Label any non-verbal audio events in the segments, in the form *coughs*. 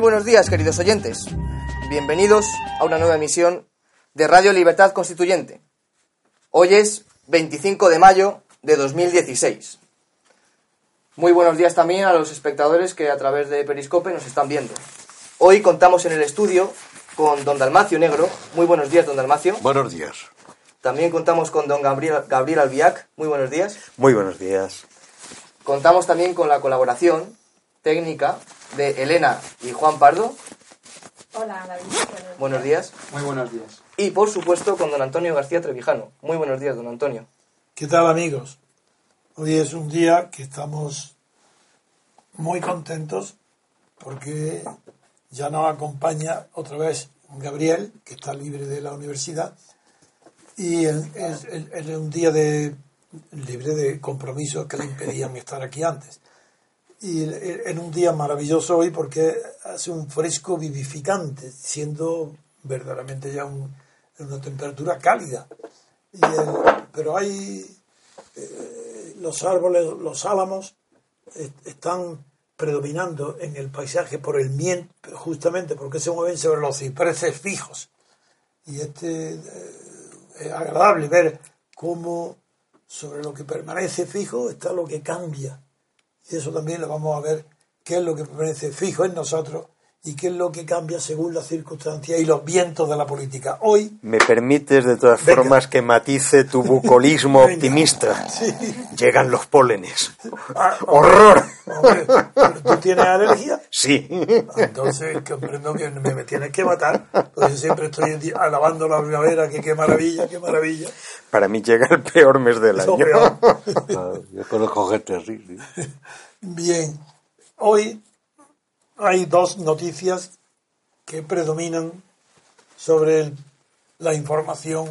Muy buenos días, queridos oyentes. Bienvenidos a una nueva emisión de Radio Libertad Constituyente. Hoy es 25 de mayo de 2016. Muy buenos días también a los espectadores que a través de Periscope nos están viendo. Hoy contamos en el estudio con don Dalmacio Negro. Muy buenos días, don Dalmacio. Buenos días. También contamos con don Gabriel, Gabriel Albiac. Muy buenos días. Muy buenos días. Contamos también con la colaboración técnica de Elena y Juan Pardo. Hola, David. Buenos días. Muy buenos días. Y por supuesto con don Antonio García Trevijano. Muy buenos días, don Antonio. ¿Qué tal amigos? Hoy es un día que estamos muy contentos porque ya nos acompaña otra vez Gabriel, que está libre de la universidad, y es, es- es un día de libre de compromisos que le impedían estar aquí antes. Y en un día maravilloso hoy porque hace un fresco vivificante, siendo verdaderamente ya un- una temperatura cálida. Y el- pero hay eh, los árboles, los álamos están predominando en el paisaje por el miento, justamente porque se mueven sobre los cipreses fijos. Y este eh, es agradable ver cómo sobre lo que permanece fijo está lo que cambia. Y eso también lo vamos a ver, qué es lo que permanece fijo en nosotros y qué es lo que cambia según las circunstancias y los vientos de la política. Hoy ¿Me permites de todas Venga. formas que matice tu bucolismo optimista? Sí. Llegan los pólenes. Ah, ¡Horror! Hombre, ¿pero ¿tú tienes alergia? Sí. Entonces comprendo que me, me tienes que matar, porque yo siempre estoy alabando la primavera, que qué maravilla, qué maravilla. Para mí llega el peor mes del Lo año. peor. Ah, yo conozco gente así, sí. Bien, hoy hay dos noticias que predominan sobre la información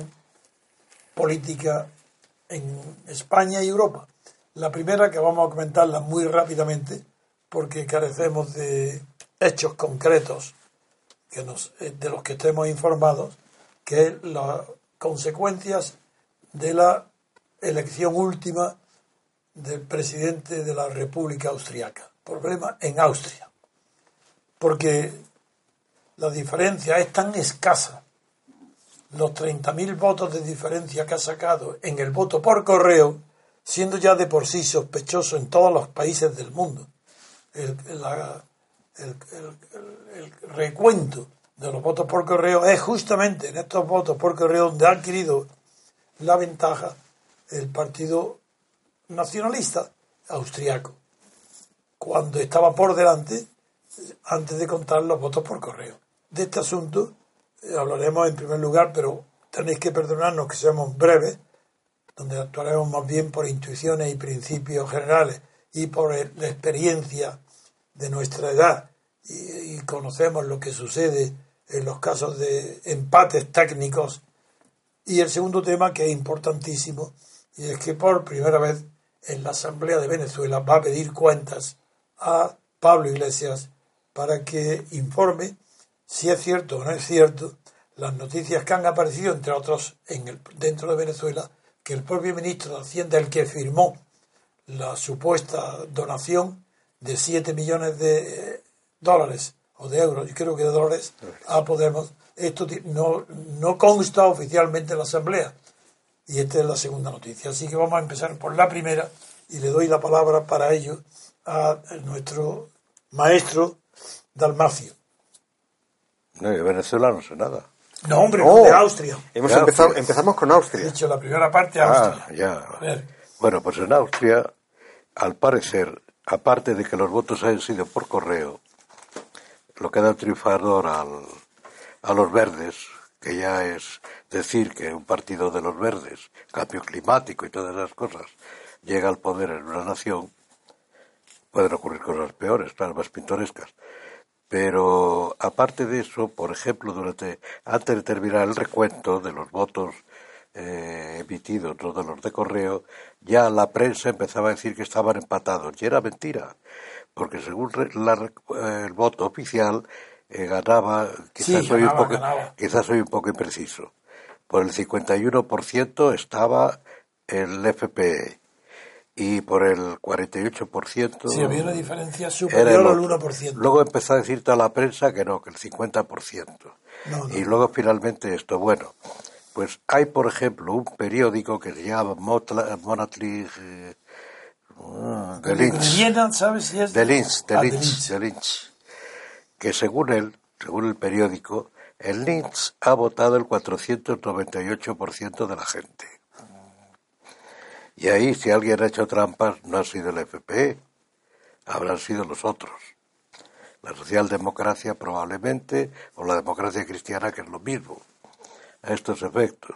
política en España y Europa. La primera que vamos a comentarla muy rápidamente porque carecemos de hechos concretos eh, de los que estemos informados, que es las consecuencias de la elección última del presidente de la República Austriaca. Problema en Austria. Porque la diferencia es tan escasa. Los 30.000 votos de diferencia que ha sacado en el voto por correo, siendo ya de por sí sospechoso en todos los países del mundo. El, el recuento de los votos por correo es justamente en estos votos por correo donde ha adquirido la ventaja el Partido Nacionalista Austriaco, cuando estaba por delante antes de contar los votos por correo. De este asunto eh, hablaremos en primer lugar, pero tenéis que perdonarnos que seamos breves, donde actuaremos más bien por intuiciones y principios generales y por eh, la experiencia de nuestra edad y, y conocemos lo que sucede en los casos de empates técnicos. Y el segundo tema que es importantísimo, y es que por primera vez en la Asamblea de Venezuela va a pedir cuentas a Pablo Iglesias para que informe si es cierto o no es cierto las noticias que han aparecido, entre otros, en el, dentro de Venezuela, que el propio ministro de Hacienda, el que firmó la supuesta donación de 7 millones de eh, dólares o de euros, yo creo que de dólares, a Podemos, esto no, no consta oficialmente en la Asamblea. Y esta es la segunda noticia. Así que vamos a empezar por la primera y le doy la palabra para ello a nuestro maestro Dalmacio. No, de Venezuela no sé nada. No, hombre, No. de Austria. Hemos empezado, empezamos con He Austria. dicho la primera parte Ah, ya. A ver, Bueno, pues en Austria, al parecer, aparte de que los votos hayan sido por correo, lo que da triunfador al, a los verdes, que ya es decir que un partido de los verdes, cambio climático y todas esas cosas, llega al poder en una nación, pueden ocurrir cosas peores, claro, más pintorescas. Pero aparte de eso, por ejemplo, durante antes de terminar el recuento de los votos eh, emitidos, de los de correo, ya la prensa empezaba a decir que estaban empatados. Y era mentira, porque según la eh, el voto oficial eh, ganaba, quizás, Sí, soy ganaba, un poco, ganaba. quizás soy un poco impreciso. Por el 51% estaba el FPE y por el 48% Si había una diferencia superior el al otro. 1%. Luego empezó a decir toda la prensa que no, que el 50%. No, no. Y luego finalmente esto. Bueno, pues hay, por ejemplo, un periódico que se llama Monatly eh, de Lynch. ¿sabes si es? De Lynch, de Ah, de Lynch, de Lynch. Que según él, según el periódico, en Lynch ha votado el 498% de la gente. Y ahí, si alguien ha hecho trampas, no ha sido el FPE, habrán sido los otros. La socialdemocracia probablemente, o la democracia cristiana, que es lo mismo, a estos efectos.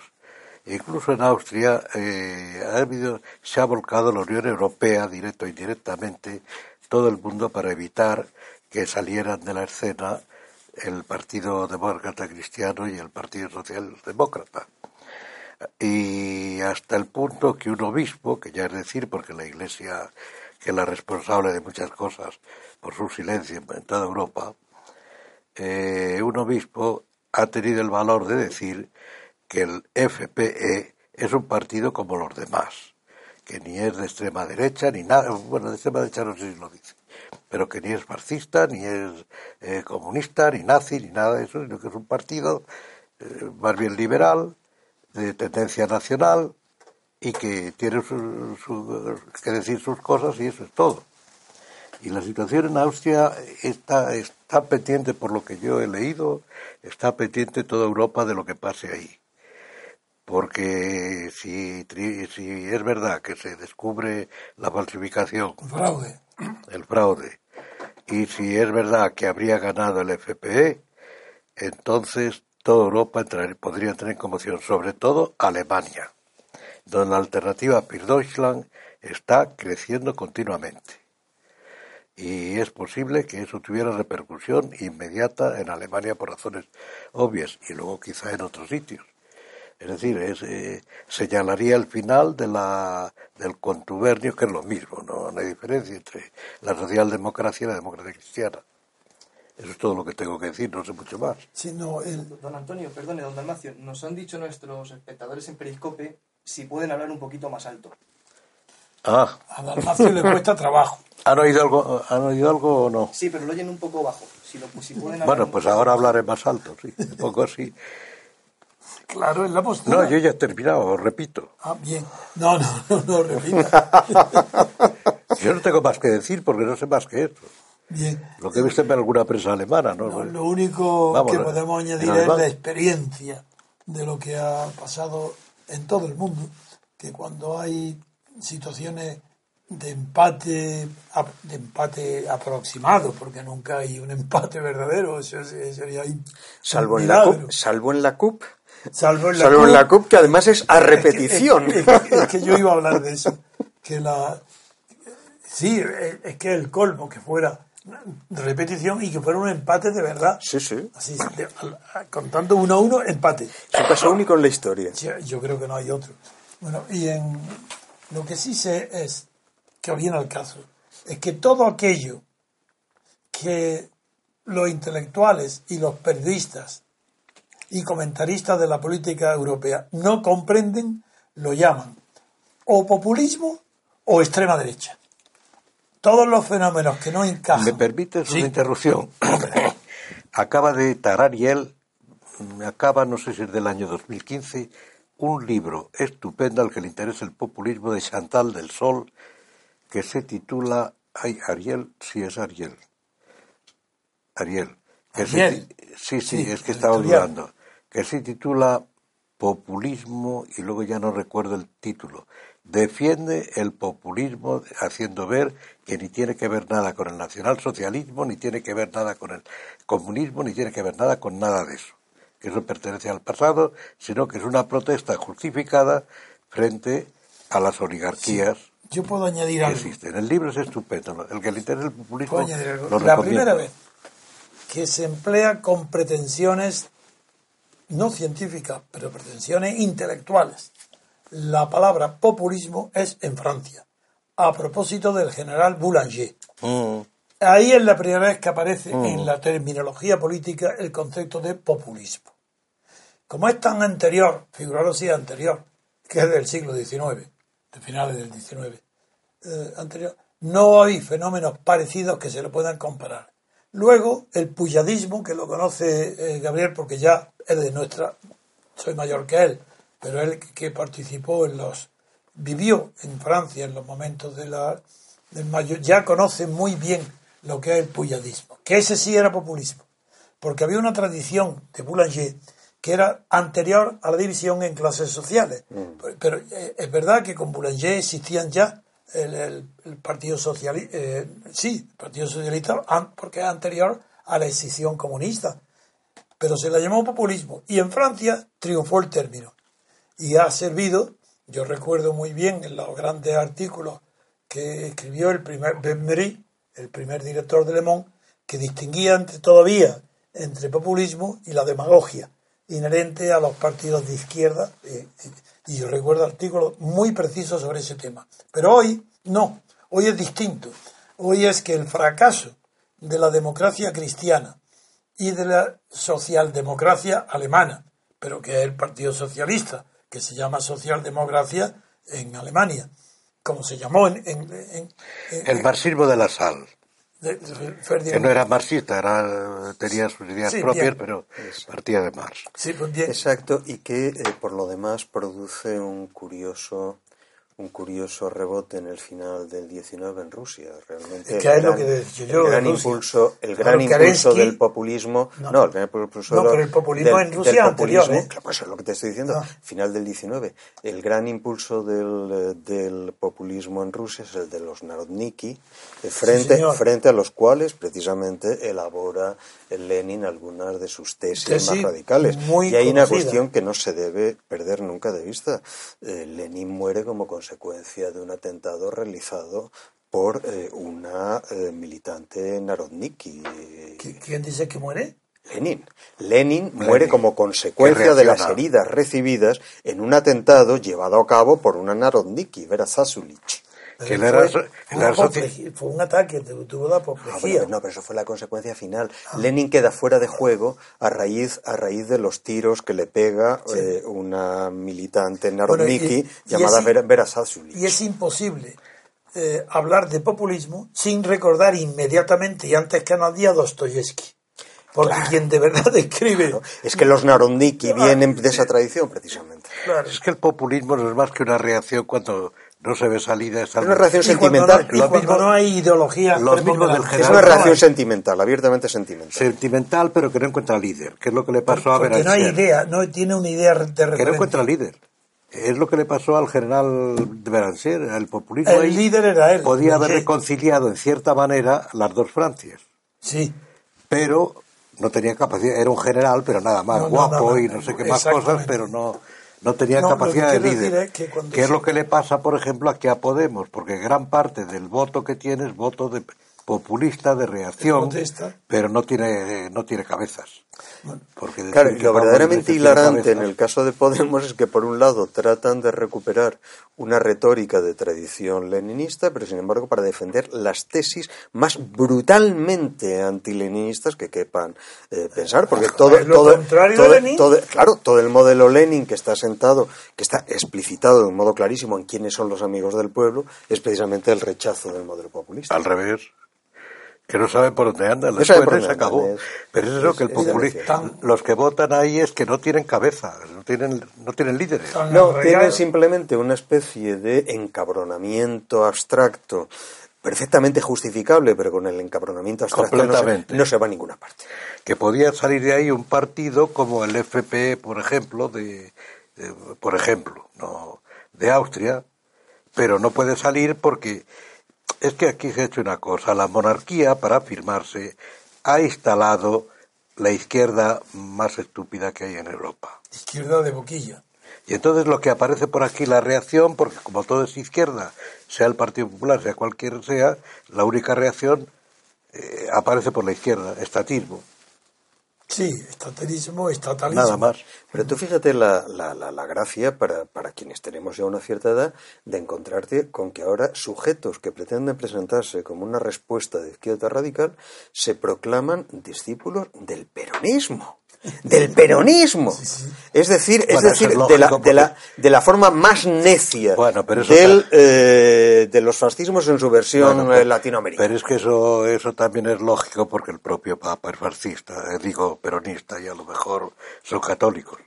Incluso en Austria eh, ha habido, se ha volcado la Unión Europea, directo e indirectamente, todo el mundo para evitar que salieran de la escena el Partido Demócrata Cristiano y el Partido Socialdemócrata y hasta el punto que un obispo, que ya es decir, porque la Iglesia, que es la responsable de muchas cosas por su silencio en toda Europa, eh, un obispo ha tenido el valor de decir que el FPE es un partido como los demás, que ni es de extrema derecha ni nada, bueno, de extrema derecha no sé si lo dice, pero que ni es fascista, ni es eh, comunista, ni nazi, ni nada de eso, sino que es un partido eh, más bien liberal, de tendencia nacional y que tiene su- su- que decir sus cosas y eso es todo. Y la situación en Austria está, está pendiente, por lo que yo he leído, está pendiente toda Europa de lo que pase ahí. Porque si, si es verdad que se descubre la falsificación, Fraude. el fraude, y si es verdad que habría ganado el FPE, entonces toda Europa podría en conmoción, sobre todo Alemania, donde la alternativa für Deutschland está creciendo continuamente. Y es posible que eso tuviera repercusión inmediata en Alemania por razones obvias y luego quizá en otros sitios. Es decir, es, eh, señalaría el final de la, del contubernio, que es lo mismo, no, no hay diferencia entre la socialdemocracia y la democracia cristiana. Eso es todo lo que tengo que decir, no sé mucho más. Sino el, Don Antonio, perdone, don Dalmacio, nos han dicho nuestros espectadores en Periscope si pueden hablar un poquito más alto. Ah, a Dalmacio le cuesta trabajo. *laughs* ¿han oído algo, ¿han oído algo o no? Sí, pero lo oyen un poco bajo. Si, lo, si pueden hablar Bueno, pues ahora hablaré más alto, sí, un poco así. Claro, es la postura. No, yo ya he terminado, repito. Ah, bien. No, no, no, no, repita. *laughs* Yo no tengo más que decir porque no sé más que eso. Bien. Lo que he visto en alguna prensa alemana, ¿no? No, lo único Vamos, que podemos añadir es la experiencia de lo que ha pasado en todo el mundo, que cuando hay situaciones de empate de empate aproximado, porque nunca hay un *laughs* empate verdadero, eso es- sería Salvo en, la. CUP, salvo en la CUP. Salvo en la Salvo en CUP, la CUP, que además es a Es que- repetición. Es, que- es que yo iba a hablar de eso. Que la. Sí, es que el colmo que fuera de repetición y que fuera un empate de verdad. Sí, sí. Así, de- contando uno a uno, empate. Es un caso único en la historia. Sí, Yo creo que no hay otro. Bueno, y en lo que sí sé es que viene al caso, es que todo aquello que los intelectuales y los periodistas y comentaristas de la política europea no comprenden, lo llaman o populismo o extrema derecha. Todos los fenómenos que no encajan. ¿Me permites Sí. una interrupción? *coughs* acaba de Tarariel, acaba, no sé si es del año 2015, un libro estupendo al que le interesa el populismo de Chantal del Sol, que se titula, ay, Ariel, sí es Ariel. Ariel. que Ariel. sí, sí, Sí, es que estaba dudando. Que se titula Populismo y luego ya no recuerdo el título. Defiende el populismo haciendo ver que ni tiene que ver nada con el nacionalsocialismo, ni tiene que ver nada con el comunismo, ni tiene que ver nada con nada de eso. Que eso pertenece al pasado, sino que es una protesta justificada frente a las oligarquías Yo puedo añadir que algo. existen. El libro es estupendo. El que le interesa el populismo Puedo añadir algo. lo La primera vez que se emplea con pretensiones no científicas, pero pretensiones intelectuales. La palabra populismo es en Francia, a propósito del general Boulanger. Mm. Ahí es la primera vez que aparece en la terminología política el concepto de populismo. Como es tan anterior, figuraros si anterior, que es del siglo XIX, de finales del XIX, eh, anterior, no hay fenómenos parecidos que se lo puedan comparar. Luego, el puyadismo, que lo conoce eh, Gabriel porque ya es de nuestra, soy mayor que él, pero él que participó en los, vivió en Francia en los momentos de la, del mayo, ya conoce muy bien lo que es el puyadismo, que ese sí era populismo, porque había una tradición de Boulanger que era anterior a la división en clases sociales. Pero, pero, eh, es verdad que con Boulanger existían ya el, el- el Partido Socialista, sí, el Partido Socialista, porque es anterior a la escisión comunista, pero se la llamó populismo. Y en Francia triunfó el término. Y ha servido, yo recuerdo muy bien en los grandes artículos que escribió el primer Benmery, el primer director de Le Monde, que distinguía entre, todavía entre populismo y la demagogia inherente a los partidos de izquierda. eh, y, y yo recuerdo artículos muy precisos sobre ese tema. Pero hoy no, hoy es distinto. Hoy es que el fracaso de la democracia cristiana y de la socialdemocracia alemana, pero que es el Partido Socialista, que se llama socialdemocracia en Alemania, como se llamó en, en- en- en- El marxismo de la sal. de- de Que no era marxista, era, tenía sus ideas Sí, propias, bien. pero partía de Marx. Sí, pues bien. Exacto, y que eh, por lo demás produce un curioso un curioso rebote en el final del 19 en Rusia. Realmente Que el es lo gran, que decía el yo de gran impulso, el Claro, gran impulso Kerensky- del populismo, No. no, el gran impulso No, pero el populismo del- en Rusia anterior, ¿eh? claro, pues es lo que te estoy diciendo, Ah. final del 19. El gran impulso del, eh, del populismo en Rusia es el de los narodniki, eh, frente, señor. frente a los cuales precisamente elabora el Lenin algunas de sus tesis Tesis más radicales. y hay una conocida. cuestión que no se debe perder nunca de vista. Eh, Lenin muere como consecuencia de un atentado realizado por eh, una eh, militante narodniki. eh, ¿Qui- ¿Quién dice que muere? Lenin. Lenin muere como consecuencia de las heridas recibidas en un atentado llevado a cabo por una narodniki, Vera Zasulich. Que era, fue, un ataque, tu- tuvo la Ah, apoplejía. bueno, no, pero eso fue la consecuencia final. Lenin queda fuera de juego a raíz, a raíz de los tiros que le pega eh, una militante narodniki Bueno, y- y llamada es- Vera. Y es imposible eh, hablar de populismo sin recordar inmediatamente y antes que nadie a Dostoyevsky. Porque quien de verdad *laughs* escribe. Es que los narodniki vienen de esa tradición, precisamente. Claro. Es que el populismo no es más que una reacción cuando no se ve salida. Es Es una reacción Y cuando, no, sentimental. cuando mismo- no hay ideología. lo mismo preponderante. del Es una reacción sentimental, abiertamente sentimental. sentimental, pero que no encuentra líder. Que es lo que le pasó a Porque no hay idea, no tiene una idea de referencia. Que no encuentra líder. Es lo que le pasó al general de Beranger. El populismo El líder era él. podía haber reconciliado en cierta manera las dos Francias. Sí. pero no tenía capacidad, era un general, pero nada más No, no, guapo no, no, y no sé qué más cosas, pero no, no tenía No, capacidad de líder. es que cuando es lo que le pasa, por ejemplo, aquí a Podemos, porque gran parte del voto que tiene es voto de populista, de reacción, pero no tiene, no tiene cabezas. Porque Claro, lo verdaderamente hilarante en el caso de Podemos es que por un lado tratan de recuperar una retórica de tradición leninista, pero sin embargo para defender las tesis más brutalmente antileninistas que quepan eh, pensar, porque todo, es lo todo, contrario todo- de Lenin. todo- claro, todo el modelo Lenin que está sentado, que está explicitado de un modo clarísimo en quiénes son los amigos del pueblo, es precisamente el rechazo del modelo populista. Al revés. Que no saben por dónde andan, No pueden, por se acabó. es- Pero es eso es- que el demasiado. los que votan ahí es que no tienen cabeza, no tienen, no tienen líderes. No, tienen simplemente una especie de encabronamiento abstracto, perfectamente justificable, pero con el encabronamiento abstracto no se, Completamente. no se va a ninguna parte. que podía salir de ahí un partido como el FP, por ejemplo, de, de- por ejemplo, no, de Austria, pero no puede salir porque es que aquí se ha hecho una cosa. La monarquía, para afirmarse, ha instalado la izquierda más estúpida que hay en Europa. Izquierda de boquilla. Y entonces lo que aparece por aquí, la reacción, porque como todo es izquierda, sea el Partido Popular, sea cualquiera sea, la única reacción eh, aparece por la izquierda, estatismo. Sí, estatalismo, estatalismo. Nada más. Pero tú fíjate la, la, la, la gracia para, para quienes tenemos ya una cierta edad de encontrarte con que ahora sujetos que pretenden presentarse como una respuesta de izquierda radical se proclaman discípulos del peronismo. Del peronismo. Es decir, es decir, de, la, de, la, de la forma más necia Bueno, pero eso del, ta- eh, de los fascismos en su versión Bueno, eh, pero- latinoamericana. Pero es que eso, eso también es lógico porque el propio Papa es fascista, eh, digo peronista y a lo mejor son católicos.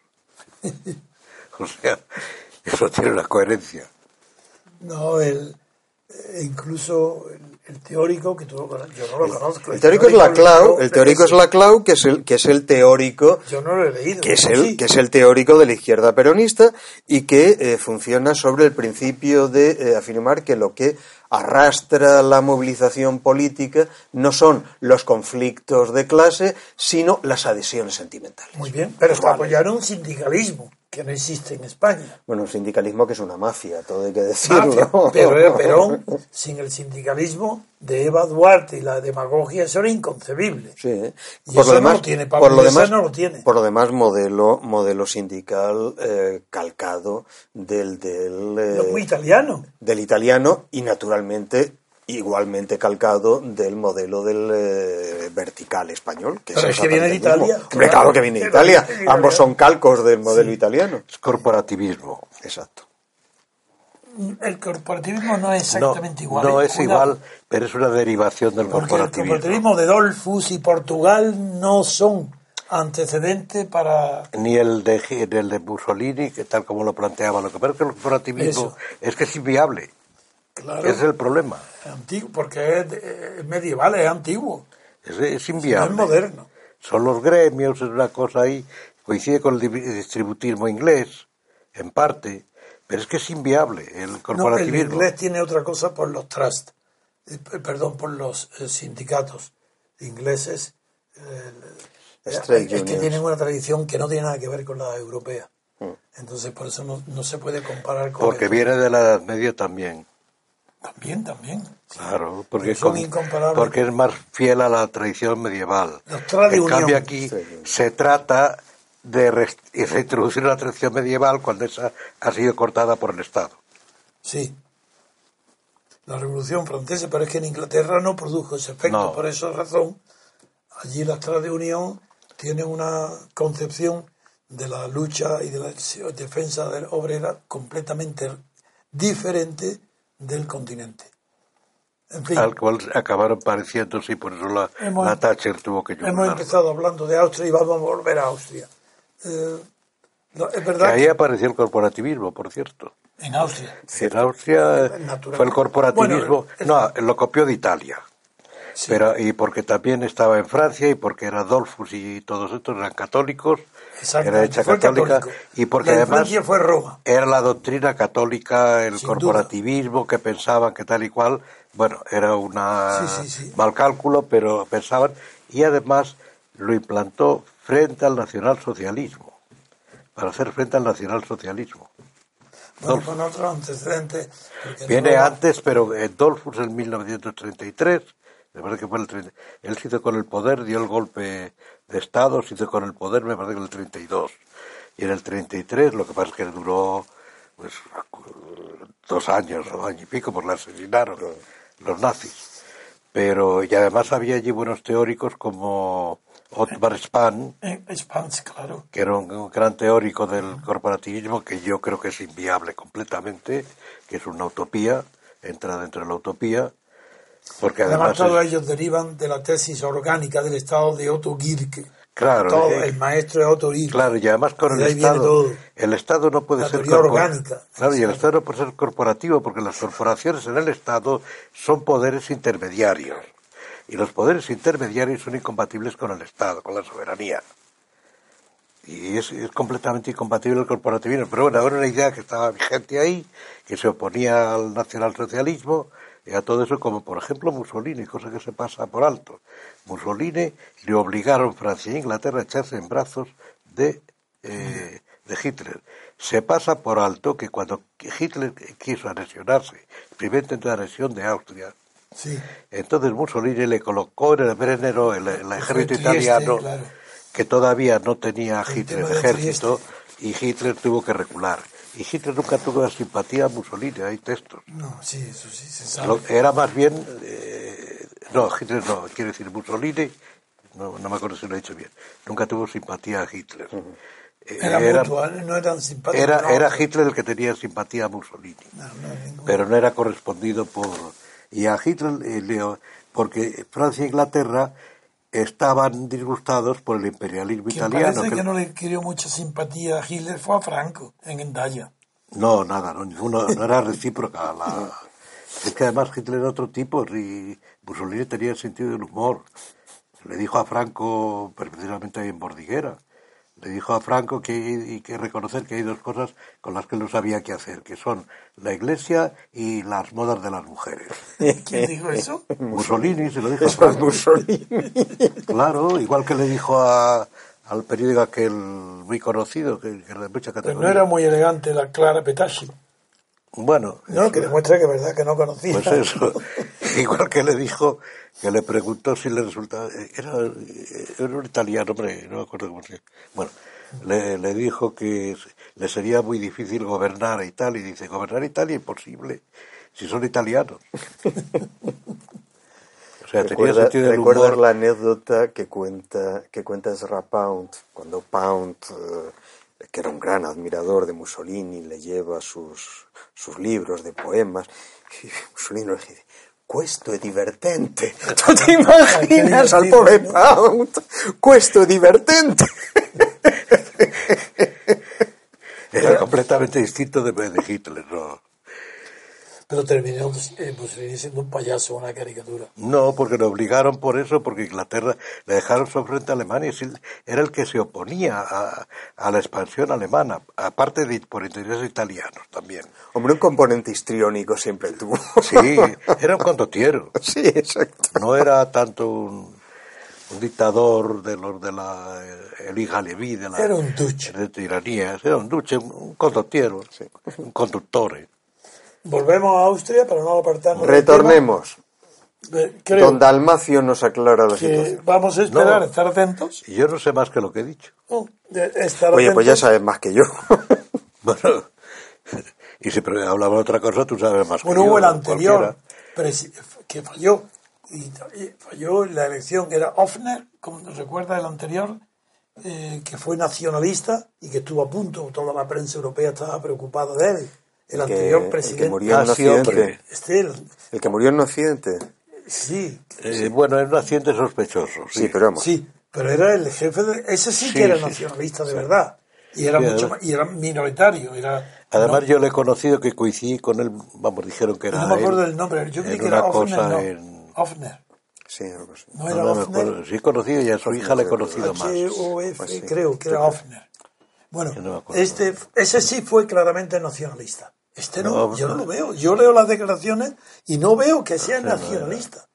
*laughs* o sea, eso tiene una coherencia. No, el, eh, incluso el, teórico, que tú yo no lo conozco. El teórico es la Clau, el teórico es la Clau, que es el, que es el teórico Yo no lo he leído. que es ¿sí? el que es el teórico de la izquierda peronista y que eh, funciona sobre el principio de eh, afirmar que lo que arrastra la movilización política no son los conflictos de clase, sino las adhesiones sentimentales. Muy bien, pero Vale. apoyar un sindicalismo que no existe en España. Bueno, un sindicalismo que es una mafia, todo hay que decirlo. Mafia, pero era Perón, sin el sindicalismo de Eva Duarte y la demagogia, eso era inconcebible. Sí, ¿eh? Y eso no lo tiene, Pablo por lo demás, no lo tiene. por lo demás modelo, modelo sindical eh, calcado del del, eh, No, muy italiano. del italiano y naturalmente igualmente calcado del modelo del eh, vertical español. Que Pero es que viene de. Italia, Hombre, claro. claro que viene de Italia. Ambos son calcos del modelo italiano. Es corporativismo. Exacto. El corporativismo no es No, exactamente igual. no es cuidado. igual, pero es una derivación del Porque el corporativismo. corporativismo de Dolfus y Portugal no son antecedentes para... Ni el de, el de Mussolini, que tal como lo planteaba. Lo que pasa es que el corporativismo Eso. es que es inviable. Claro, Ese es el problema. antiguo, porque es, de- es medieval, es antiguo, Es, es no es inviable. moderno. Son los gremios, es una cosa ahí. Coincide con el di- distributismo inglés, en parte. Pero es que es inviable el No, el corporativismo. inglés tiene otra cosa por los trusts, eh, perdón, por los eh, sindicatos ingleses. eh, eh, es que tienen una tradición que no tiene nada que ver con la europea. Entonces, por eso no, no se puede comparar con... porque esto. viene de la Edad Media también. También, también. Claro, porque, Pero son con- incomparables. porque es más fiel a la tradición medieval. En cambio aquí se trata de reintroducir la tradición medieval cuando esa ha sido cortada por el Estado. Sí. La Revolución Francesa, pero es que en Inglaterra no produjo ese efecto. No. Por esa razón, allí las trade unión tienen una concepción de la lucha y de la defensa del obrera completamente diferente del continente. En fin, Al cual acabaron pareciéndose y por eso la, Hemos- la Thatcher tuvo que hemos llorar. empezado hablando de Austria y vamos a volver a Austria. Eh, no, es Que verdad ahí que apareció el corporativismo, por cierto. en Austria. En Austria fue el corporativismo. Bueno, es- no, lo copió de Italia. Sí. Pero, y porque también estaba en Francia y porque era Dolfus y todos estos eran católicos, era hecha católica y porque La de además fue Roma. era la doctrina católica, el Sin corporativismo, que pensaban que tal y cual, bueno, era una Sí, sí, sí. mal cálculo, pero pensaban, y además lo implantó frente al nacionalsocialismo, para hacer frente al nacionalsocialismo. Bueno, con porque en Viene antes, pero en Dolfus en 1933, me parece que fue el 30, él se hizo con el poder, dio el golpe de Estado, se hizo con el poder, me parece que en el 32. Y en el 33, lo que pasa es que duró pues dos años o año y pico, pues la asesinaron los nazis. Pero, y además había allí buenos teóricos como Otmar Spahn, En Spans, claro. que era un, un gran teórico del corporativismo que yo creo que es inviable completamente, que es una utopía, entra dentro de la utopía, porque Además, además, todos es- ellos derivan de la tesis orgánica del Estado de Otto Gierke. Claro, Todo, eh, el maestro de Otto Gierke. claro, y además con el Estado, el Estado no puede La ser orgánica. Claro, y el. Estado no puede ser corporativo porque las corporaciones en el Estado son poderes intermediarios. Y los poderes intermediarios son incompatibles con el Estado, con la soberanía. Y es, es completamente incompatible el corporativismo. Pero bueno, era una idea que estaba vigente ahí, que se oponía al nacionalsocialismo y a todo eso, como por ejemplo Mussolini, cosa que se pasa por alto. Mussolini le obligaron Francia e Inglaterra a echarse en brazos de, eh, de Hitler. Se pasa por alto que cuando Hitler quiso anexionarse, el primer intento de anexión de Austria, Sí. entonces Mussolini le colocó en el Brennero el, el ejército Trieste, italiano, claro. que todavía no tenía El Hitler de ejército, y Hitler tuvo que recular. Y Hitler nunca tuvo la simpatía a Mussolini, hay textos. No, sí, eso sí se sabe. Lo- era más bien, eh, no, Hitler no, quiere decir Mussolini, no, no me acuerdo si lo he dicho bien, nunca tuvo simpatía a Hitler. Eh, Era, era, mutua, no eran simpáticos. era, no, era Hitler el que tenía simpatía a Mussolini no, no, pero no era correspondido por y a Hitler eh, le- porque Francia e Inglaterra estaban disgustados por el imperialismo Quien italiano parece que- que no le querió mucha simpatía a Hitler fue a Franco, en Endaya. no nada no ninguno no era recíproca la *laughs* es que además Hitler era otro tipo y Mussolini tenía el sentido del humor. Le dijo a Franco precisamente ahí en Bordiguera le dijo a Franco que hay que reconocer que hay dos cosas con las que él no sabía qué hacer, que son la iglesia y las modas de las mujeres. *laughs* ¿Quién *laughs* dijo eso? Mussolini se lo dijo a Eso es Franco. Mussolini. *laughs* Claro, igual que le dijo a, al periódico aquel muy conocido, que, que de mucha categoría. no era muy elegante la Clara Petachi. Bueno, No, que demuestra que es verdad que no conocía. pues eso. *laughs* igual que le dijo, que le preguntó si le resultaba. Era, era un italiano, hombre, no me acuerdo cómo se llama. Bueno, le, le dijo que le sería muy difícil gobernar a Italia. Y dice: gobernar Italia imposible si son italianos. *laughs* O sea, tenía Recuerda, sentido del recuerdas la anécdota que cuenta, que cuenta Ezra Pound, cuando Pound, eh, que era un gran admirador de Mussolini, le lleva sus, sus libros de poemas, y *laughs* Mussolini le dice, Questo è divertente. *laughs* ¿Tú te imaginas al pobre. Pound? Questo è divertente. Era completamente distinto de, de Hitler, ¿no? Pero terminó eh, Mussolini siendo un payaso, una caricatura. No, porque lo obligaron por eso, porque Inglaterra le dejaron sobre frente a Alemania. y sí, Era el que se oponía a, a la expansión alemana, aparte de por intereses italianos también. Hombre, un componente histriónico siempre tuvo. Sí, era un condotiero. *laughs* Sí, exacto. No era tanto un, un dictador de los de la eh, Elija Leví, de la Era un duce. de tiranías, era un duce, un, un condottiero, un conductor. Volvemos a Austria para no apartarnos. del Retornemos. Eh, Creo Don Dalmacio nos aclara la situación. vamos a esperar, No. estar atentos. Y yo no sé más que lo que he dicho. Estar Oye, pues ya sabes más que yo. *laughs* Bueno, y si hablamos de otra cosa, tú sabes más Bueno, que yo, hubo el anterior, que falló. Y, falló en la elección. Era Hoffner, como nos recuerda el anterior, eh, que fue nacionalista y que estuvo a punto. Toda la prensa europea estaba preocupada de él. El que, anterior el presidente. que murió en un accidente. Este, el- El que murió en un accidente. sí, Eh, bueno, es un accidente sospechoso. Sí, Sí, pero vamos. sí, pero era el jefe de. Ese sí, Sí, que era sí, nacionalista de verdad. Y era mucho más- y era minoritario. Era, Además, no, yo le he conocido que coincidí con él, vamos, dijeron que era no me acuerdo él del nombre. Yo creí en que era cosa No. en- Hoffner. Sí, algo así. No No, era no me acuerdo. Sí he conocido y a su hija le he conocido más. H-O-F, Pues sí. creo que era Hoffner. Bueno, no este, ese sí fue claramente nacionalista. Este no, No, yo no lo veo. Yo leo las declaraciones y no veo que sea nacionalista.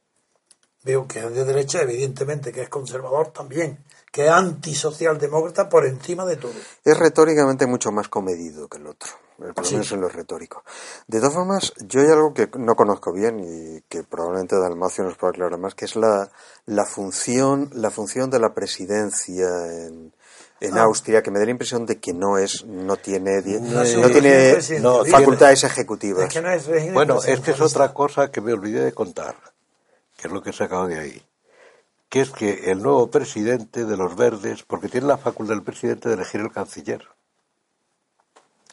Veo que es de derecha, evidentemente, que es conservador también, que es antisocialdemócrata por encima de todo. Es retóricamente mucho más comedido que el otro, por lo Sí. menos en lo retórico. De todas formas, yo hay algo que no conozco bien y que probablemente Dalmacio nos pueda aclarar más, que es la, la función, la función de la presidencia en, en Ah. Austria, que me da la impresión de que no es, no tiene, No tiene no, facultades ejecutivas. Es que no es régimen Bueno, es que es otra cosa que me olvidé de contar, que es lo que he sacado de ahí. Que es que el nuevo presidente de los verdes, porque tiene la facultad del presidente de elegir el canciller.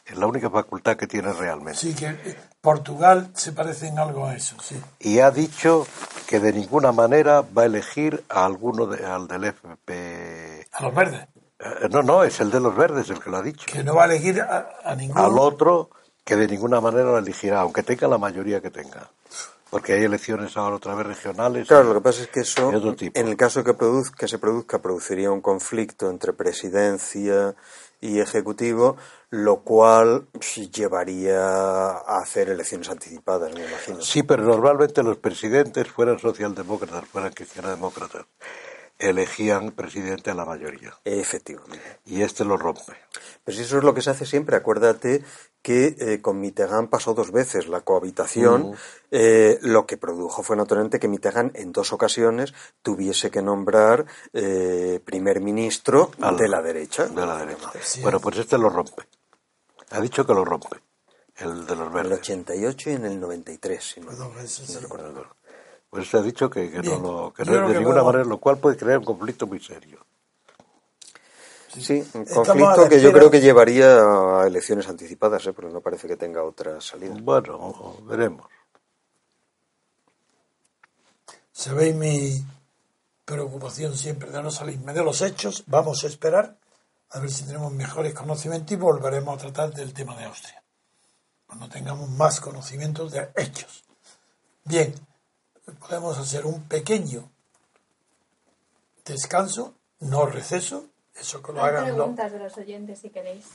Es la única facultad que tiene realmente. Sí, que eh, Portugal se parece en algo a eso, sí. Y ha dicho que de ninguna manera va a elegir a alguno de, al del FP. A los verdes. Eh, No, no, es el de los verdes el que lo ha dicho. Que no va a elegir a, a ninguno. Al otro que de ninguna manera lo elegirá, aunque tenga la mayoría que tenga. Porque hay elecciones ahora otra vez regionales. Claro, lo que pasa es que eso, de otro tipo. en el caso que, produz- que se produzca, produciría un conflicto entre presidencia y ejecutivo, lo cual llevaría a hacer elecciones anticipadas, me imagino. Sí, pero normalmente los presidentes, fueran socialdemócratas, fueran cristianodemócratas, elegían presidente a la mayoría. Efectivamente. Y este lo rompe. Pues eso es lo que se hace siempre. Acuérdate que eh, con Mitterrand pasó dos veces la cohabitación. Eh, lo que produjo fue naturalmente que Mitterrand en dos ocasiones tuviese que nombrar eh, primer ministro de la derecha. De la derecha. Bueno, pues este lo rompe. Ha dicho que lo rompe. El de los En el verdes. 88 y en el 93, si no, sí. recuerdo. Pues se ha dicho que, que no lo, que no de que ninguna manera, lo cual puede crear un conflicto muy serio. Sí, un conflicto que yo creo que llevaría a elecciones anticipadas, ¿eh? porque no parece que tenga otra salida. Bueno, veremos. Sabéis mi preocupación siempre de no salirme de los hechos. Vamos a esperar a ver si tenemos mejores conocimientos y volveremos a tratar del tema de Austria. Cuando tengamos más conocimientos de hechos. Bien, podemos hacer un pequeño descanso, no receso, eso que lo Hay hagan preguntas de los oyentes si queréis.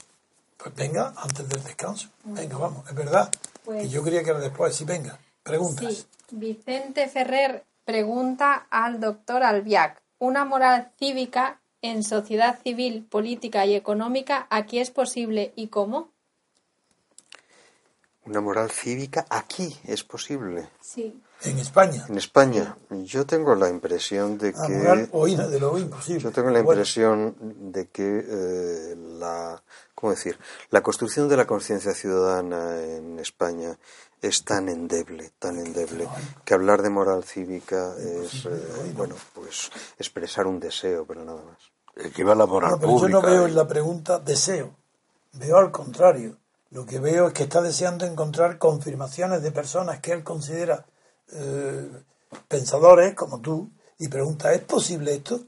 Pues venga, antes del descanso. Venga, vamos, es verdad. Pues- Y yo quería que era después, sí, venga, preguntas. Sí, Vicente Ferrer pregunta al doctor Albiac, ¿una moral cívica en sociedad civil, política y económica aquí es posible y cómo? Una moral cívica aquí es posible. Sí. En España, En España, yo tengo la impresión de a que... moral oída de lo imposible. Yo tengo la Bueno, impresión de que eh, la, ¿cómo decir? La construcción de la conciencia ciudadana en España es tan endeble, tan endeble, que hablar de moral cívica es, eh, bueno, pues expresar un deseo, pero nada más. Equivale a la moral No, pero pública. yo no veo ¿eh? en la pregunta deseo. Veo al contrario. Lo que veo es que está deseando encontrar confirmaciones de personas que él considera eh, pensadores, como tú, y pregunta, ¿es posible esto?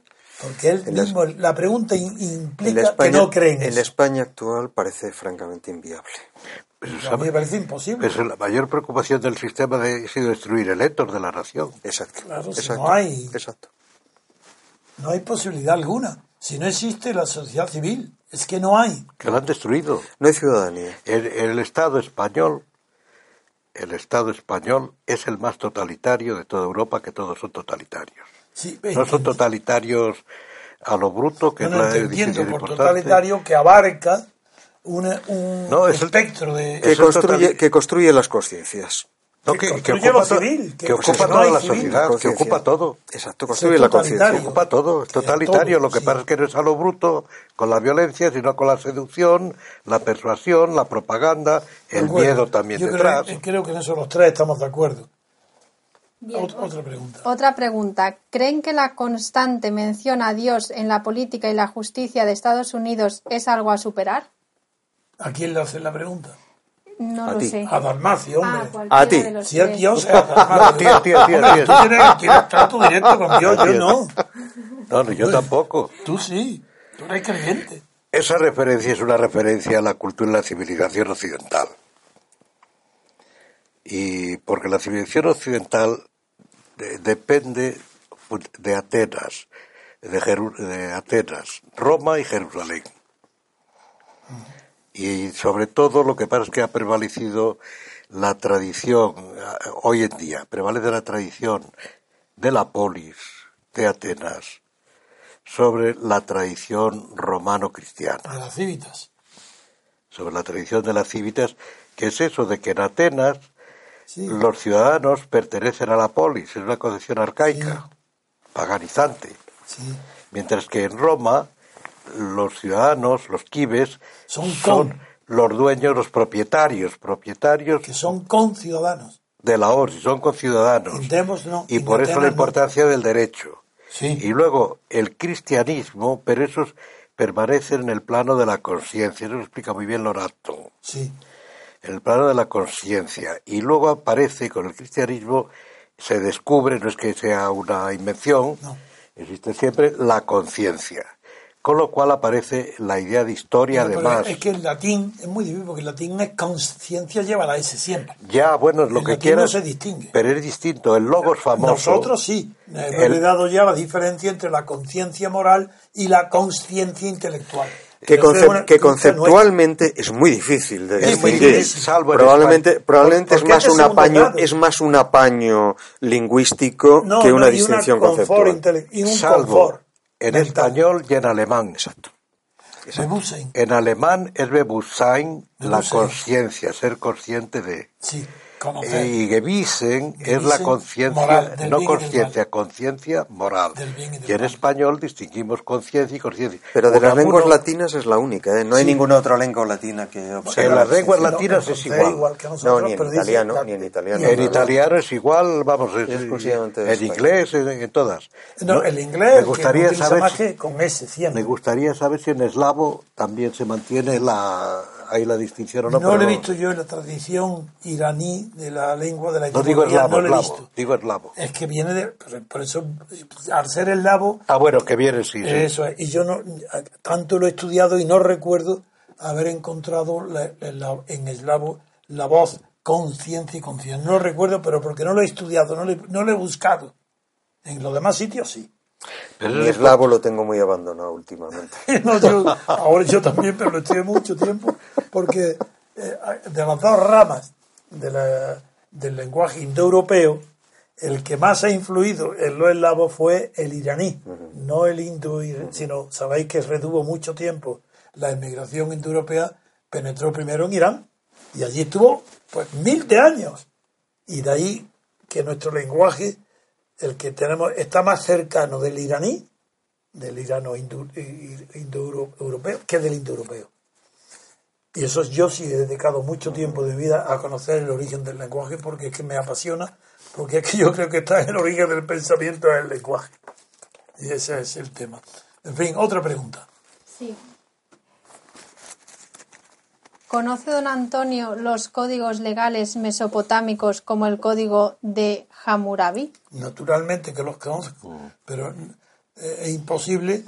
Porque él la- mismo, la pregunta in- la implica España, que no creen en eso. la España actual parece francamente inviable. Pero A mí me parece imposible. pero la mayor preocupación del sistema de- ha sido destruir el étos de la nación. Exacto. Claro, si no hay- Exacto. No hay posibilidad alguna. Si no existe la sociedad civil, es que no hay. Que lo han destruido. No hay ciudadanía. El, el Estado español, el Estado español es el más totalitario de toda Europa, que todos son totalitarios. Sí, No son totalitarios a lo bruto, que No, es no, te entiendo por importante. totalitario que abarca una- un No, es el- espectro de... Que es construye, que construye las conciencias. No, que que, que construye ocupa, civil, que- que ocupa toda la civil, sociedad, que ocupa todo. Exacto, construye la conciencia. Ocupa todo, es totalitario. todo, lo que sí. pasa es que no es a lo bruto con la violencia, sino con la seducción, la persuasión, la propaganda, el Bueno, miedo también yo detrás. Creo, creo que en eso los tres estamos de acuerdo. Bien, Ot- otra pregunta. Otra pregunta. ¿Creen que la constante mención a Dios en la política y la justicia de Estados Unidos es algo a superar? ¿A quién le hacen la pregunta? No A lo ti. sé. A Dalmacio, Ah, hombre. A ti. si es. Dios, a Dalmacio. *laughs* Tía. Tú tienes, tienes trato directo con Dios, yo no. No, no, yo tampoco. Tú sí, tú eres creyente. Esa referencia es una referencia a la cultura y la civilización occidental. Y porque la civilización occidental de- depende de Atenas, de, Jeru- de Atenas, Roma y Jerusalén. Y sobre todo lo que pasa es que ha prevalecido la tradición, eh, hoy en día, prevalece la tradición de la polis, de Atenas, sobre la tradición romano-cristiana De las cívitas. sobre la tradición de las civitas, que es eso de que en Atenas Sí. los ciudadanos pertenecen a la polis, es una concepción arcaica, paganizante, Sí. mientras que en Roma los ciudadanos, los quibes, Son los dueños, los propietarios, propietarios Que son conciudadanos. de la ORSI, son conciudadanos. Entémoslo, Y por eso la no. importancia del derecho. Sí. Y luego el cristianismo, pero esos permanecen en el plano de la conciencia, eso lo explica muy bien Lorato Sí. en el plano de la conciencia y luego aparece con el cristianismo se descubre no es que sea una invención No. existe siempre la conciencia Con lo cual aparece la idea de historia, Pero además. Es que el latín es muy difícil porque el latín es conciencia, lleva la S siempre. Ya, bueno, es lo El que quieras. no se distingue. Pero es distinto. El logos famoso. Nosotros sí. Hemos El- dado ya la diferencia entre la conciencia moral y la conciencia intelectual. que, es concep- una- que es conceptualmente es muy difícil de Es muy distinguir. difícil. Salvo en probablemente probablemente es más es de un apaño grado. es más un apaño lingüístico No, que no, una y distinción confort conceptual. y un Salvo confort en español y en alemán. Exacto. En alemán es Bewusstsein, la conciencia, ser consciente de. Sí. Y Gewissen es la conciencia, no conciencia, conciencia moral. Y en mal. español distinguimos conciencia y conciencia. Pero de las lenguas latinas es la única, ¿eh? no hay ninguna otra lengua latina que observe. En las la lenguas latinas No, es igual. que nosotros, No, ni en italiano, ni en italiano. En no, no. italiano es igual, vamos, es, Es exclusivamente en inglés, en, en todas. No, el inglés me que gustaría utiliza saber que con S siempre. Me gustaría saber si en eslavo también se mantiene la ahí la distinción o no. No, pero lo he visto yo en la tradición iraní de la lengua de la No digo eslavo, no lo he eslavo, visto. digo eslavo. Es que viene de. Por por eso, al ser eslavo, Ah, bueno, que viene, sí. sí. eso es. Y yo no, tanto lo he estudiado y no recuerdo haber encontrado la- la- en eslavo la voz conciencia y conciencia. No lo recuerdo, pero porque no lo he estudiado, no lo he, no lo he buscado. En los demás sitios sí. Pero Mi es- eslavo lo tengo muy abandonado últimamente. *laughs* No, yo- *laughs* ahora yo también, pero lo estudié mucho tiempo, porque eh, de las dos ramas de la- del lenguaje indoeuropeo, el que más ha influido en lo eslavo fue el iraní, no el indo, sino sabéis que retuvo mucho tiempo la emigración indoeuropea, penetró primero en Irán y allí estuvo pues mil de años. Y de ahí que nuestro lenguaje, el que tenemos, está más cercano del iraní del irano indoeuropeo que del indoeuropeo. Y eso yo sí he dedicado mucho tiempo de vida a conocer el origen del lenguaje porque es que me apasiona, porque es que yo creo que está en el origen del pensamiento del lenguaje. Y ese es el tema. En fin, otra pregunta. Sí. ¿Conoce don Antonio los códigos legales mesopotámicos como el código de Hammurabi? Naturalmente que los conozco, pero eh, es imposible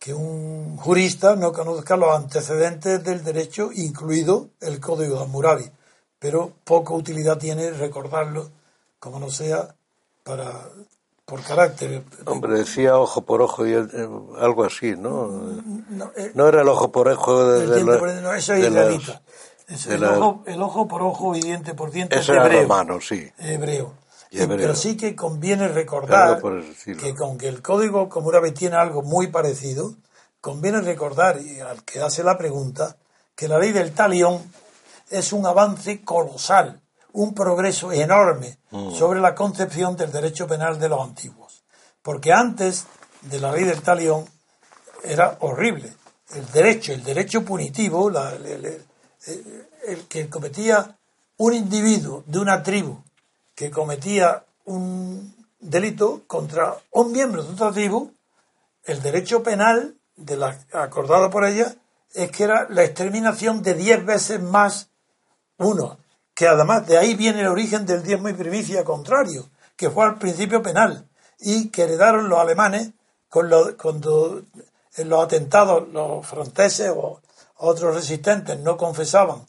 que un jurista no conozca los antecedentes del derecho, incluido el Código de Hammurabi. Pero poca utilidad tiene recordarlo, como no sea, para por carácter. Hombre, decía ojo por ojo y el- eh, algo así, ¿no? No, eh, No era el ojo por ojo de, el de la- por- no, eso es de las- israelita. Eso, de el, la- ojo, el ojo por ojo y diente por diente es hebreo. romano, sí. hebreo. Y hebreo. Pero sí que conviene recordar Claro, que con que el código Hammurabi tiene algo muy parecido, conviene recordar, y al que hace la pregunta, que la ley del talión es un avance colosal, un progreso enorme Mm. sobre la concepción del derecho penal de los antiguos. Porque antes de la ley del talión era horrible. El derecho, el derecho punitivo, la- el, el- el- el que cometía un individuo de una tribu que cometía un delito contra un miembro de otra tribu, el derecho penal de la, acordado por ella es que era la exterminación de diez veces más uno, que además de ahí viene el origen del diezmo y primicia contrario, que fue al principio penal y que heredaron los alemanes con en los atentados los franceses o otros resistentes no confesaban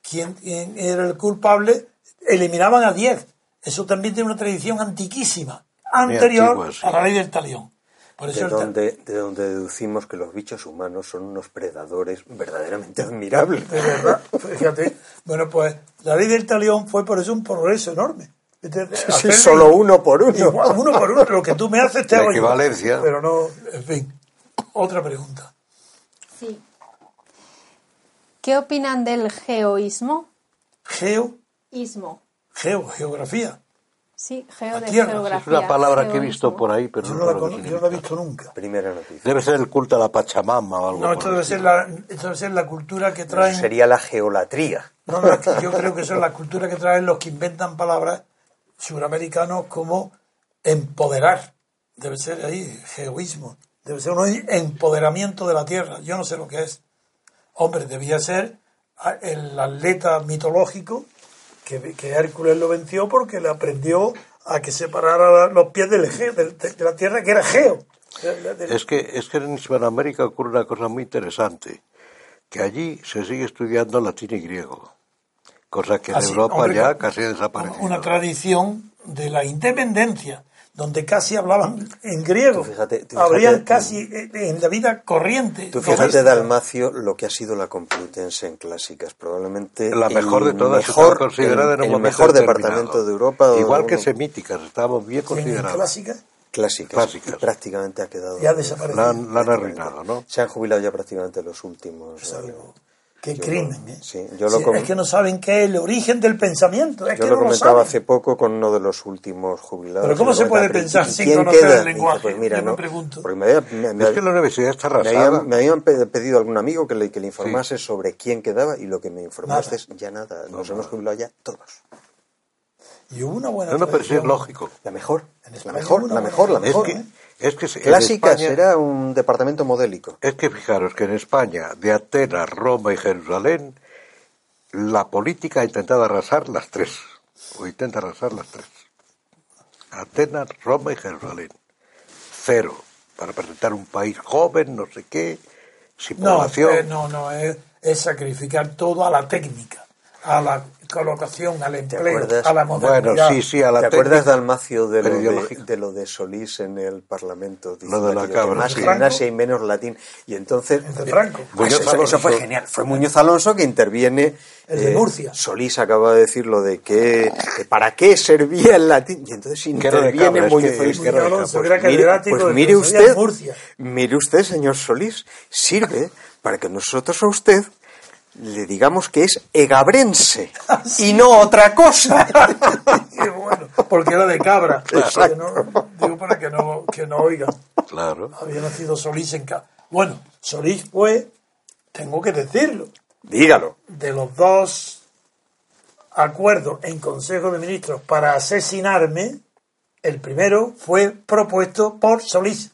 quién, quién era el culpable, eliminaban a diez. Eso también tiene una tradición antiquísima, anterior antigua, sí. a la ley del talión. Por eso De donde, de donde deducimos que los bichos humanos son unos predadores verdaderamente admirables. De verdad, fíjate. Bueno, pues la ley del talión fue por eso un progreso enorme. Sí, solo uno por uno. Igual, uno por uno. Lo que tú me haces te La hago equivalencia. Pero no, en fin. Otra pregunta. Sí. ¿Qué opinan del geoísmo? Geo, Ismo. geo, geografía. Sí, geo de tierra. geografía. Es una palabra que he visto por ahí, pero Yo no no la, sé. yo no la he visto nunca. Primera noticia. Debe ser el culto a la Pachamama o algo No, esto debe, ser la, esto debe ser la cultura que traen. Sería la geolatría. No, no, es que yo creo que eso es la cultura que traen los que inventan palabras suramericanos como empoderar. Debe ser ahí, geoísmo. Debe ser un empoderamiento de la tierra. Yo no sé lo que es. Hombre, debía ser ah, el atleta mitológico que, que Hércules lo venció porque le aprendió a que separara los pies del Egeo- del- de, de la tierra que era Geo. De- Es que, es que en Hispanoamérica ocurre una cosa muy interesante, que allí se sigue estudiando latín y griego, cosa que en Así, Europa hombre, ya casi ha desaparecido. Una tradición de la independencia, donde casi hablaban en griego. Tú fíjate- tú Habrían fíjate- casi eh, en la vida corriente. Tú fíjate, Dalmacio, lo que ha sido la Complutense en clásicas. Probablemente La mejor de todas mejor, considerada el, en un el mejor departamento de Europa. Igual que uno- semíticas, estamos bien ¿Quién en consideradas. clásica? Clásicas. Clásicas. Y prácticamente ha quedado. Ya ha desaparecido. La han, la han arruinado, ¿no? Se han jubilado ya prácticamente los últimos. Es algo- Qué Yo crimen, lo- ¿eh? sí, yo lo Sí, com- Es que no saben qué es el origen del pensamiento. Es Yo que lo no comentaba hace poco con uno de los últimos jubilados. Pero ¿cómo se puede pensar ¿y sin quién conocer queda? el lenguaje? Pues mira, Yo me no. pregunto. Porque me, había- me- me- Es que la universidad está me arrasada. habían, me habían pe- pedido algún amigo que le, que le informase sobre quién quedaba y lo que me informaste Nada. es ya nada. Nos hemos jubilado ya todos. Y hubo una buena No, no, pero sí es lógico. La mejor. En La mejor, la mejor, la mejor. Es ¿eh? que, es que se- en Clásicas España- era un departamento modélico. Es que fijaros que en España, de Atenas, Roma y Jerusalén, la política ha intentado arrasar las tres. O intenta arrasar las tres. Atenas, Roma y Jerusalén. Cero. Para presentar un país joven, no sé qué, sin No, población. eh, no, no, es, es sacrificar todo a la técnica, a la colocación, al empleo, a la Bueno, modernidad. sí, sí, a la ¿Te acuerdas, Dalmacio, de de, de lo de Solís en el Parlamento? Lo de la cabra, Más sí. gimnasia y menos latín. Y entonces... El de Franco. Ah, Muñoz eso, fue genial. Fue Muñoz Alonso que interviene... eh, El de Murcia. Solís acaba de decir lo de que, que para qué servía el latín. Y entonces interviene Muñoz que- Alonso. pues de mire usted, Murcia. mire usted, señor Solís, sirve para que nosotros a usted le digamos que es egabrense *laughs* Ah, y no otra cosa. *laughs* Bueno, porque era de cabra. No- digo para que no, que no oigan. Claro. Había nacido Solís en cabra. Bueno, Solís fue, tengo que decirlo, Dígalo. de los dos acuerdos en Consejo de Ministros para asesinarme, el primero fue propuesto por Solís.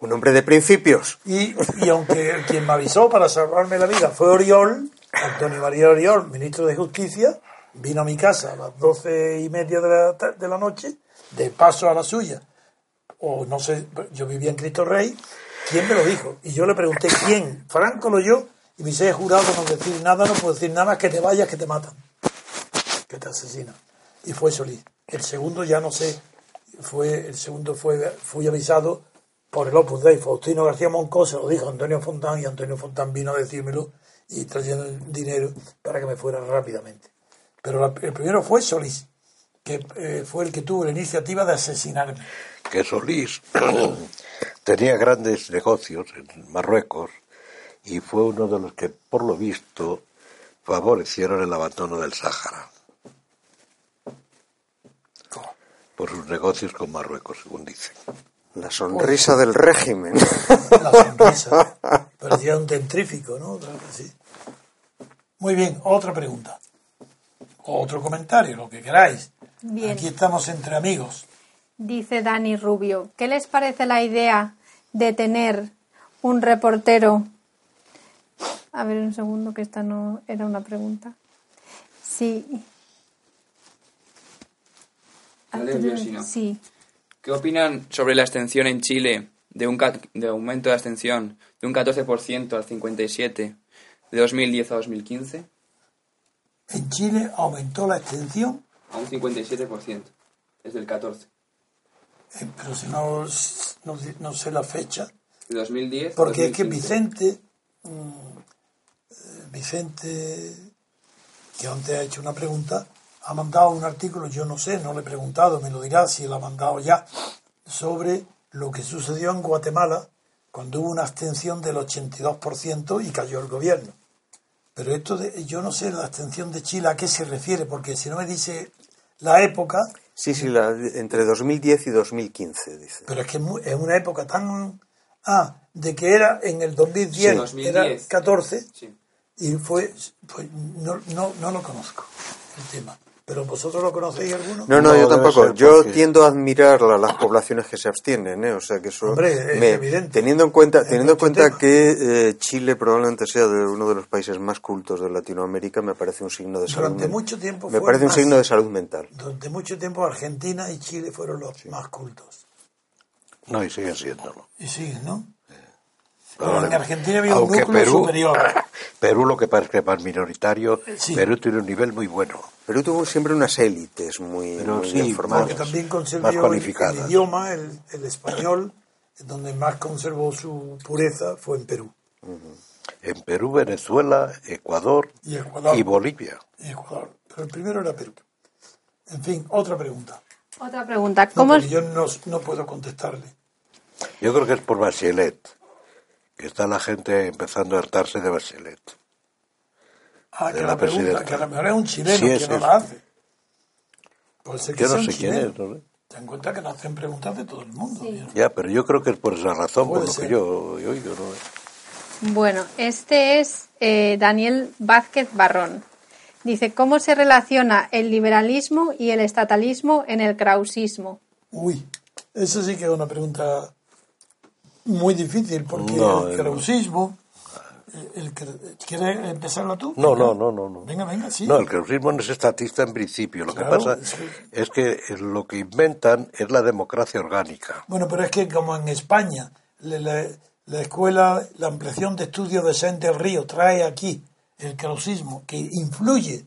Un hombre de principios. Y, y aunque quien me avisó para salvarme la vida fue Oriol, Antonio María Oriol, ministro de Justicia, vino a mi casa a las doce y media de la, de la noche, de paso a la suya, o no sé, yo vivía en Cristo Rey, ¿quién me lo dijo? Y yo le pregunté, ¿quién? Franco lo yo, y me dice, jurado no decir nada, no puedo decir nada que te vayas, que te matan, que te asesinan. Y fue Solís. El segundo ya no sé, fue el segundo fue fui avisado por el Opus Dei. Faustino García Moncó se lo dijo a Antonio Fontán y Antonio Fontán vino a decírmelo y trayendo el dinero para que me fuera rápidamente. Pero la- el primero fue Solís, que eh, fue el que tuvo la iniciativa de asesinarme. que Solís *coughs* tenía grandes negocios en Marruecos y fue uno de los que, por lo visto, favorecieron el abandono del Sáhara por sus negocios con Marruecos, según dicen. La sonrisa del régimen. La sonrisa. Parecía un dentrífico, ¿no? Otra vez así. Muy bien, otra pregunta. Otro comentario, lo que queráis. Bien. Aquí estamos entre amigos. Dice Dani Rubio, ¿qué les parece la idea de tener un reportero? A ver un segundo, que esta no era una pregunta. Sí. Sí. ¿Qué opinan sobre la abstención en Chile de un de aumento de abstención de un 14% al 57% de 2010 a 2015 En Chile aumentó la extensión, a un 57%? Es del 14. eh, pero si no, no, no sé la fecha, De 2010 a porque es que 2015. Vicente, mm, eh, Vicente, que antes ha hecho una pregunta, ha mandado un artículo, yo no sé, no le he preguntado, me lo dirá si lo ha mandado ya, sobre lo que sucedió en Guatemala cuando hubo una abstención del 82% y cayó el gobierno. Pero esto de, yo no sé la abstención de Chile a qué se refiere, porque si no me dice la época, Sí, sí, la- entre 2010 y 2015, dice. pero es que es una época tan... Ah, de que era en el 2010, Sí, 2010. era 14, Sí. y fue... pues no, no, no lo conozco, el tema. ¿Pero vosotros lo conocéis alguno? No, no, No, yo tampoco. ser Yo porque- tiendo a admirar la- las poblaciones que se abstienen, ¿eh? O sea, que eso... Hombre, es me- evidente. Teniendo en cuenta, En teniendo en cuenta tema. que eh, Chile probablemente sea de uno de los países más cultos de Latinoamérica, me parece un signo de salud Durante men- mucho tiempo Me parece un signo de salud mental. Durante mucho tiempo Argentina y Chile fueron los más cultos. No, y siguen siéndolo. Y siguen, ¿no? Pero Pero en Argentina había un aunque núcleo Perú, superior. *laughs* Perú lo que parece que es más minoritario, Sí. Perú tiene un nivel muy bueno. Perú tuvo siempre unas élites muy, Pero muy sí, formadas. también más conservó el, cualificadas. el idioma, el, el español, donde más conservó su pureza fue en Perú. En Perú, Venezuela, Ecuador Y Ecuador. y Bolivia. y Ecuador. Pero el primero era Perú. En fin, otra pregunta. Otra pregunta. No, ¿Cómo, yo no, no puedo contestarle. Yo creo que es por Bachelet, que está la gente empezando a hartarse de Bachelet. Ah, que De la, la pregunta, presidenta. que a lo mejor es un chileno Sí, que es no la hace. Puede ser que Yo sea no un sé quién chileno. es, no sé. Ten en cuenta que nos hacen preguntas de todo el mundo. Ya, pero yo creo que es por esa razón, por lo ser. que yo yo oigo. ¿no? Bueno, este es eh, Daniel Vázquez Barrón. Dice, ¿cómo se relaciona el liberalismo y el estatalismo en el krausismo? Uy, eso sí que es una pregunta muy difícil, porque No, el no. krausismo... el- el ¿Quieres empezarla tú? No, no, no, no, no. Venga, venga, sí. No, el krausismo no es estatista en principio. Lo Claro, que pasa es es que lo que inventan es la democracia orgánica. Bueno, pero es que como en España le- le- la escuela, la ampliación de estudios de Sáenz del Río trae aquí el krausismo que influye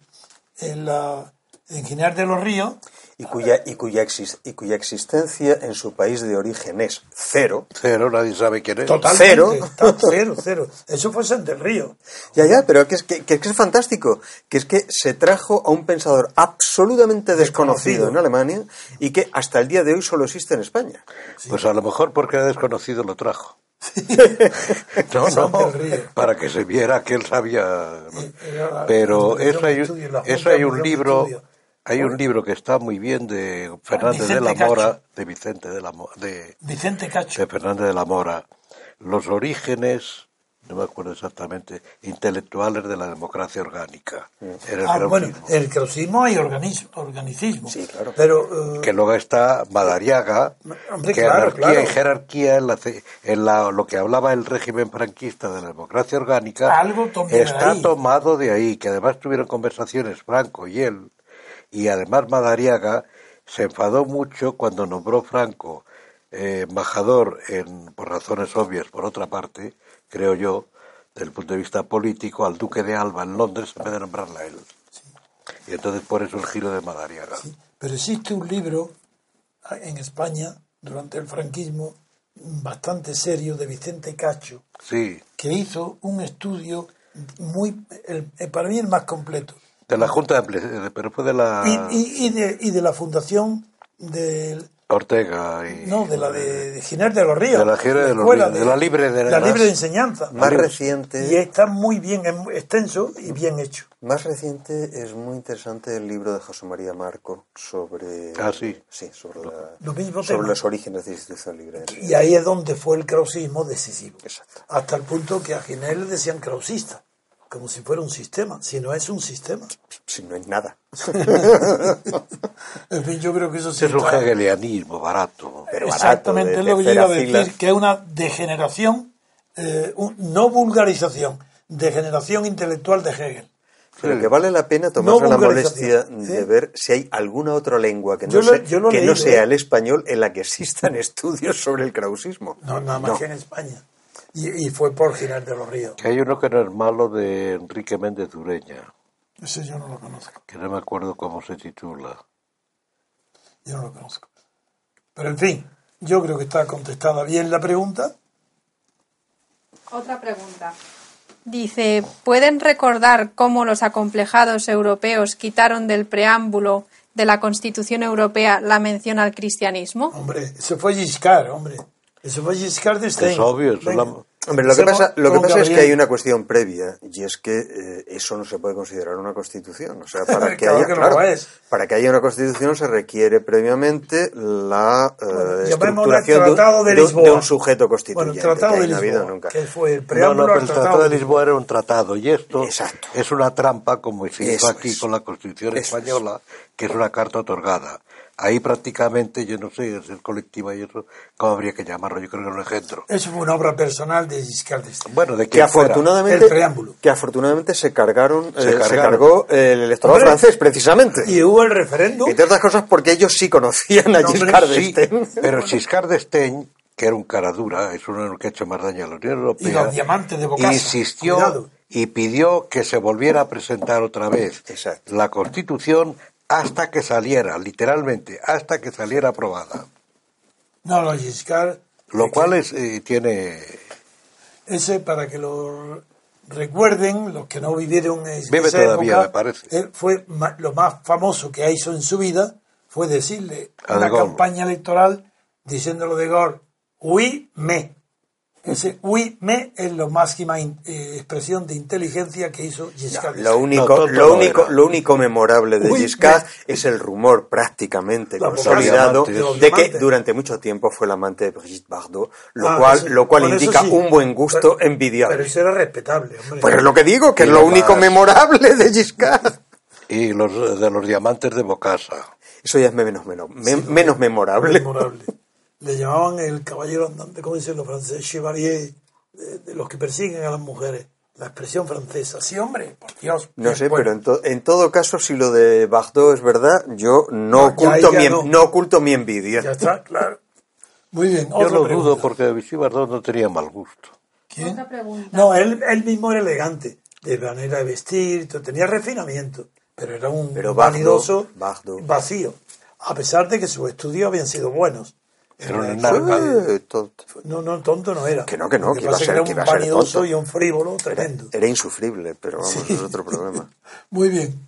en la en de los Ríos, Y cuya, y, cuya exis- y cuya existencia en su país de origen es cero. Cero, nadie sabe quién es. totalmente, Cero. está cero, cero. Eso fue del Río. Ya, ya, pero que es que, que es que es fantástico, que es que se trajo a un pensador absolutamente desconocido, Desconocido. en Alemania y que hasta el día de hoy solo existe en España. Pues a lo mejor porque era desconocido lo trajo. *laughs* no, no, para que se viera que él sabía. la- Pero eso hay, eso hay un Estudio. libro, hay un libro que está muy bien de Fernández de la Mora, Cacho. de Vicente de la Mo- de, Vicente Cacho. de Fernández de la Mora, los orígenes, no me acuerdo exactamente, intelectuales de la democracia orgánica. Era el Ah, bueno, el krausismo hay organicismo. Sí, claro. Pero eh, que luego está Madariaga, Hombre, que claro, anarquía claro. y jerarquía en, la, en la- lo que hablaba el régimen franquista de la democracia orgánica Algo está tomado de ahí, que además tuvieron conversaciones Franco y él, y además Madariaga se enfadó mucho cuando nombró Franco eh, embajador, en, por razones obvias, por otra parte, creo yo, desde el punto de vista político, al duque de Alba en Londres en vez de nombrarla a él. Y entonces por eso el giro de Madariaga. Sí, pero existe un libro en España durante el franquismo bastante serio de Vicente Cacho Sí, que hizo un estudio muy el- para mí el más completo de la Junta de Ampliación, pero fue de la y, y- y de, y de la fundación del Ortega y no de la de, de Giner de los Ríos De la Giner de los Ríos, de la libre de- la más- libre de enseñanza. Más reciente, y está muy bien extenso y bien hecho. Más reciente es muy interesante el libro de José María Marco sobre Ah, sí. sobre, la- Lo mismo sobre los orígenes de la institución libre. y ahí es donde fue el krausismo decisivo. Exacto. hasta el punto que a Giner le decían krausista como si fuera un sistema si no es un sistema Si no hay nada. *laughs* en fin yo creo que eso sí es un hegelianismo barato. Pero barato, exactamente de- es lo que yo iba a decir que es una degeneración eh, un- no vulgarización degeneración intelectual de Hegel Pero que vale la pena tomarse No la molestia ¿eh? de ver si hay alguna otra lengua que no, lo- no sea ¿eh? el español en la que existan *laughs* estudios sobre el krausismo. no nada más que en España y, y fue por Giner de los Ríos Que hay uno que no es malo de Enrique Méndez Ureña, ese yo no lo conozco que no me acuerdo cómo se titula. yo no lo conozco pero en fin yo creo que está contestada bien la pregunta Otra pregunta. Dice, ¿pueden recordar cómo los acomplejados europeos quitaron del preámbulo de la Constitución Europea la mención al cristianismo? hombre eso fue Giscard hombre eso fue Giscard de Es obvio, es la- Hombre, lo que pasa, lo que con pasa es que hay una cuestión previa y es que eh, eso no se puede considerar una constitución. O sea, *laughs* para que, Claro haya, que no claro, para que haya una constitución se requiere previamente la eh, estructuración de, un- Tratado de Lisboa. de un sujeto bueno constituyente. el Tratado que de ahí no Lisboa nunca. que fue el No, preámbulo no, pero el Tratado de Lisboa era un tratado y esto Exacto. es una trampa como se hizo aquí es. con la Constitución Eso es. española, que es una carta otorgada. Ahí prácticamente, yo no sé, es el colectiva y eso, ¿cómo habría que llamarlo? Yo creo que es un engendro. eso fue una obra personal de Giscard d'Estaing Bueno, de que afortunadamente El preámbulo. que afortunadamente se cargaron eh, se, cargó el electorado Hombre. francés precisamente y hubo el referéndum entre otras cosas porque ellos sí conocían a No, Giscard Sí, d'Estaing pero Giscard d'Estaing, que era un cara dura, es uno de los que ha hecho más daño a la Unión Europea. Y los diamantes de Bocasa, Insistió cuidado. y pidió que se volviera a presentar otra vez Exacto. la Constitución hasta que saliera, literalmente, hasta que saliera aprobada. No, los Giscard. Lo cual es, eh, tiene... Ese, para que lo recuerden, los que no vivieron en Vive esa todavía, época, me parece. fue lo más famoso que hizo en su vida fue decirle A De una Gaulle. campaña electoral diciéndolo de Gaulle, oui, me. Ese oui, me es la máxima in- eh, expresión de inteligencia que hizo Giscard. Lo d'Estaing. único, No, lo, no único, lo único memorable de Uy, Giscard me- es el rumor prácticamente La consolidado de que durante mucho tiempo fue el amante de Brigitte Bardot, lo Ah, cual, eso- lo cual indica sí. un buen gusto Pero- envidiable. Pero eso era respetable, hombre. Pues es lo que digo, que es Y lo lo único más- memorable de Giscard. Y los de los diamantes de Bocasa. Eso ya es menos, menos, me- menos memorable. memorable. Le llamaban el caballero andante, como dicen los franceses, chevalier, de, de los que persiguen a las mujeres. La expresión francesa. Sí, hombre, por Dios. No sé, bueno. pero en, to- en todo caso, si lo de Bardot es verdad, yo no, No, ya oculto, mi, no. no oculto mi envidia. Ya está, claro. Muy bien, Yo otra lo pregunta. dudo porque Vichy Bardot no tenía mal gusto. ¿Quién? Otra pregunta. No, él, él mismo era elegante, de manera de vestir, tenía refinamiento, pero era un Pero Bardot- vanidoso Bardot. vacío, a pesar de que sus estudios habían sido buenos. Era un Eh, enarca. Eh, to- No, no, tonto no era. Que no, que no, que iba a ser- era que un iba a ser vanidoso tonto. y un frívolo tremendo. era insufrible, pero vamos, Sí. es otro problema. *laughs* Muy bien.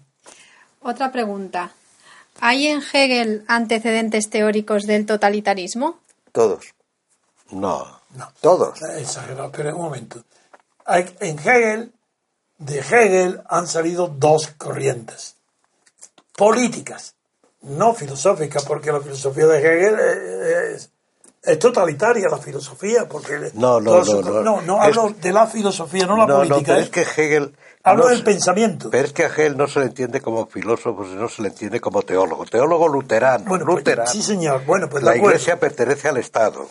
Otra pregunta. ¿Hay en Hegel antecedentes teóricos del totalitarismo? Todos, No. todos. Exagerado, pero un momento. Hay- En Hegel, de Hegel han salido dos corrientes políticas, no filosóficas, porque la filosofía de Hegel es, es- totalitaria, la filosofía, porque No, no, no, no. no, no Es- hablo de la filosofía, no la no, no, política. pero ¿eh? es que Hegel... Hablo no del se- pensamiento. Pero es que a Hegel no se le entiende como filósofo, sino se le entiende como teólogo. Teólogo luterano. Bueno, pues, luterano. sí, señor. Bueno, pues La iglesia pertenece al Estado.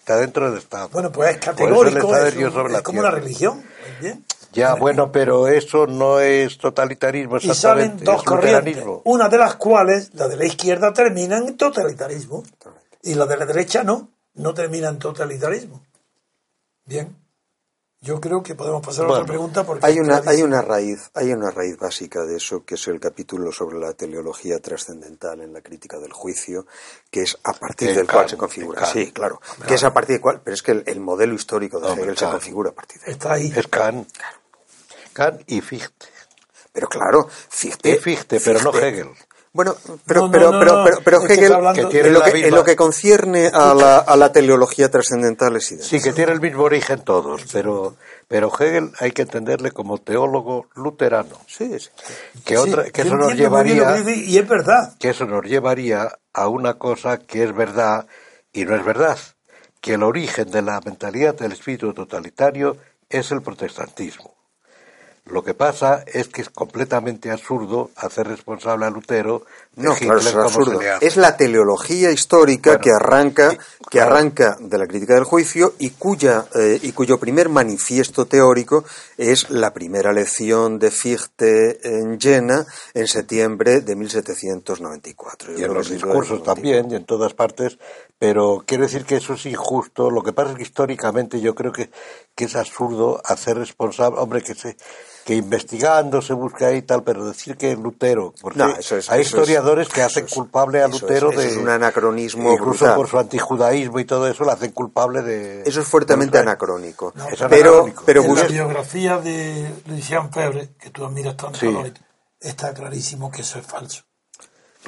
Está dentro del Estado. Bueno, pues es Por eso categórico, es, sobre la es una tierra. religión. Bien. Ya, bueno, pero eso no es totalitarismo Y salen dos es corrientes, una de las cuales, la de la izquierda, termina en totalitarismo. Y la de la derecha no, no termina en totalitarismo. Bien. Yo creo que podemos pasar a otra pregunta porque Hay una, hay una raíz, hay una raíz básica de eso, que es el capítulo sobre la teleología trascendental en la crítica del juicio, que es a partir De del cual se configura. Sí, claro. Que es a partir del cual, pero es que el, el modelo histórico de Hombre, Hegel se configura a partir de ahí. Está ahí. Es Kant. Kant y Fichte. Pero claro, Fichte. Y Fichte, pero no Hegel. Bueno, pero, No, pero, no, pero, no, pero, pero Hegel, Que tiene en lo que, en lo que concierne a la, a la teleología trascendental es idéntico. Sí, que tiene el mismo origen todos, pero, pero Hegel hay que entenderle como teólogo luterano. Sí, sí. Que, Sí, otra, que yo eso nos llevaría... que dice, y es verdad. que eso nos llevaría a una cosa que es verdad y no es verdad, que el origen de la mentalidad del espíritu totalitario es el protestantismo. Lo que pasa es que es completamente absurdo hacer responsable a Lutero de No, Hitler claro, es como absurdo. se le hace. Es la teleología histórica Bueno, que arranca, sí, que claro. arranca de la crítica del juicio y cuya eh, y cuyo primer manifiesto teórico es la primera lección de Fichte en Jena en septiembre de 1794. Yo y en los discursos también y en todas partes, pero quiero decir que eso es injusto. Lo que pasa es que históricamente yo creo que, que es absurdo hacer responsable, hombre, que se que investigando se busca ahí y tal, pero decir que Lutero, porque No, eso es- hay eso es- historiadores que eso hacen es- culpable a eso es- Lutero eso de es un anacronismo incluso brutal. por su antijudaísmo y todo eso, le hacen culpable de Eso es fuertemente anacrónico. No, Es pero, anacrónico. pero en la biografía de Lucien Febre, que tú admiras tanto, Sí. Está clarísimo que eso es falso.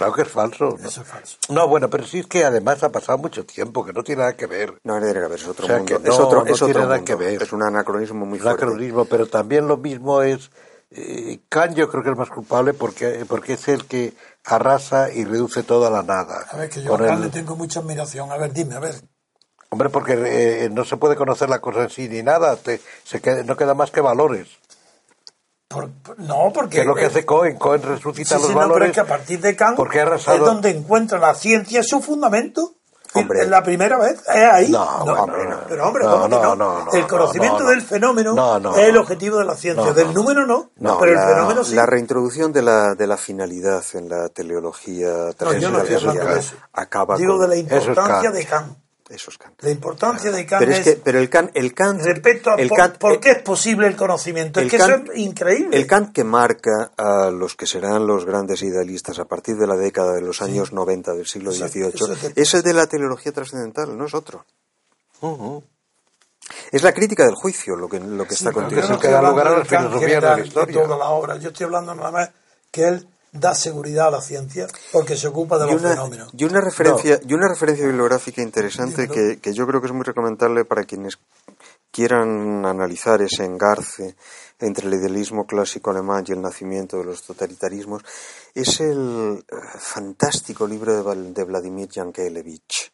Claro que es falso. ¿no? Eso es falso. No, bueno, pero sí es que además ha pasado mucho tiempo, que no tiene nada que ver. no tiene que ver, es otro O sea, mundo. que es no- otro, no es otro tiene nada mundo. que ver. Es un anacronismo muy fuerte. anacronismo, pero también lo mismo es eh, Kant yo creo que es más culpable porque porque es el que arrasa y reduce todo a la nada. A ver, que yo acá el- le tengo mucha admiración. A ver, dime, a ver. Hombre, porque eh, no se puede conocer la cosa en sí ni nada, te- se queda- no queda más que valores. Por- no, porque... Que es lo que hace Cohen, Cohen resucita Sí, los sí, no, pero valores. es que a partir de Kant porque arrasado- es donde encuentra la ciencia su fundamento. Hombre. Es la primera vez, es ahí. No, hombre, no. Pero hombre, No, ¿cómo que no, no? no, no, El no, conocimiento no, no. del fenómeno No, no, es el no. objetivo de la ciencia. No, del no. número no, No, pero la, el fenómeno sí. la reintroducción de la, de la finalidad en la teleología No, yo no acaba Digo con- de la es importancia Kant. de Kant. Eso es Kant. La importancia de Kant Pero es es, que, pero el Kant, el Kant, respecto a el por, Kant- por el- qué es posible el conocimiento. el es que Kant- eso es increíble. El Kant que marca a los que serán los grandes idealistas a partir de la década de los años 90 del siglo XVIII eso te- es el de la teleología trascendental, no es otro. Es la crítica del juicio lo que, lo que Sí, está contigo. no que estoy da lugar a la filosofía de la historia. toda la obra. Yo estoy hablando nada más que él da seguridad a la ciencia porque se ocupa de Y los una, fenómenos. y una referencia y una referencia bibliográfica interesante que, que yo creo que es muy recomendable para quienes quieran analizar ese engarce entre el idealismo clásico alemán y el nacimiento de los totalitarismos es el eh, fantástico libro de, de Vladimir Yankelevich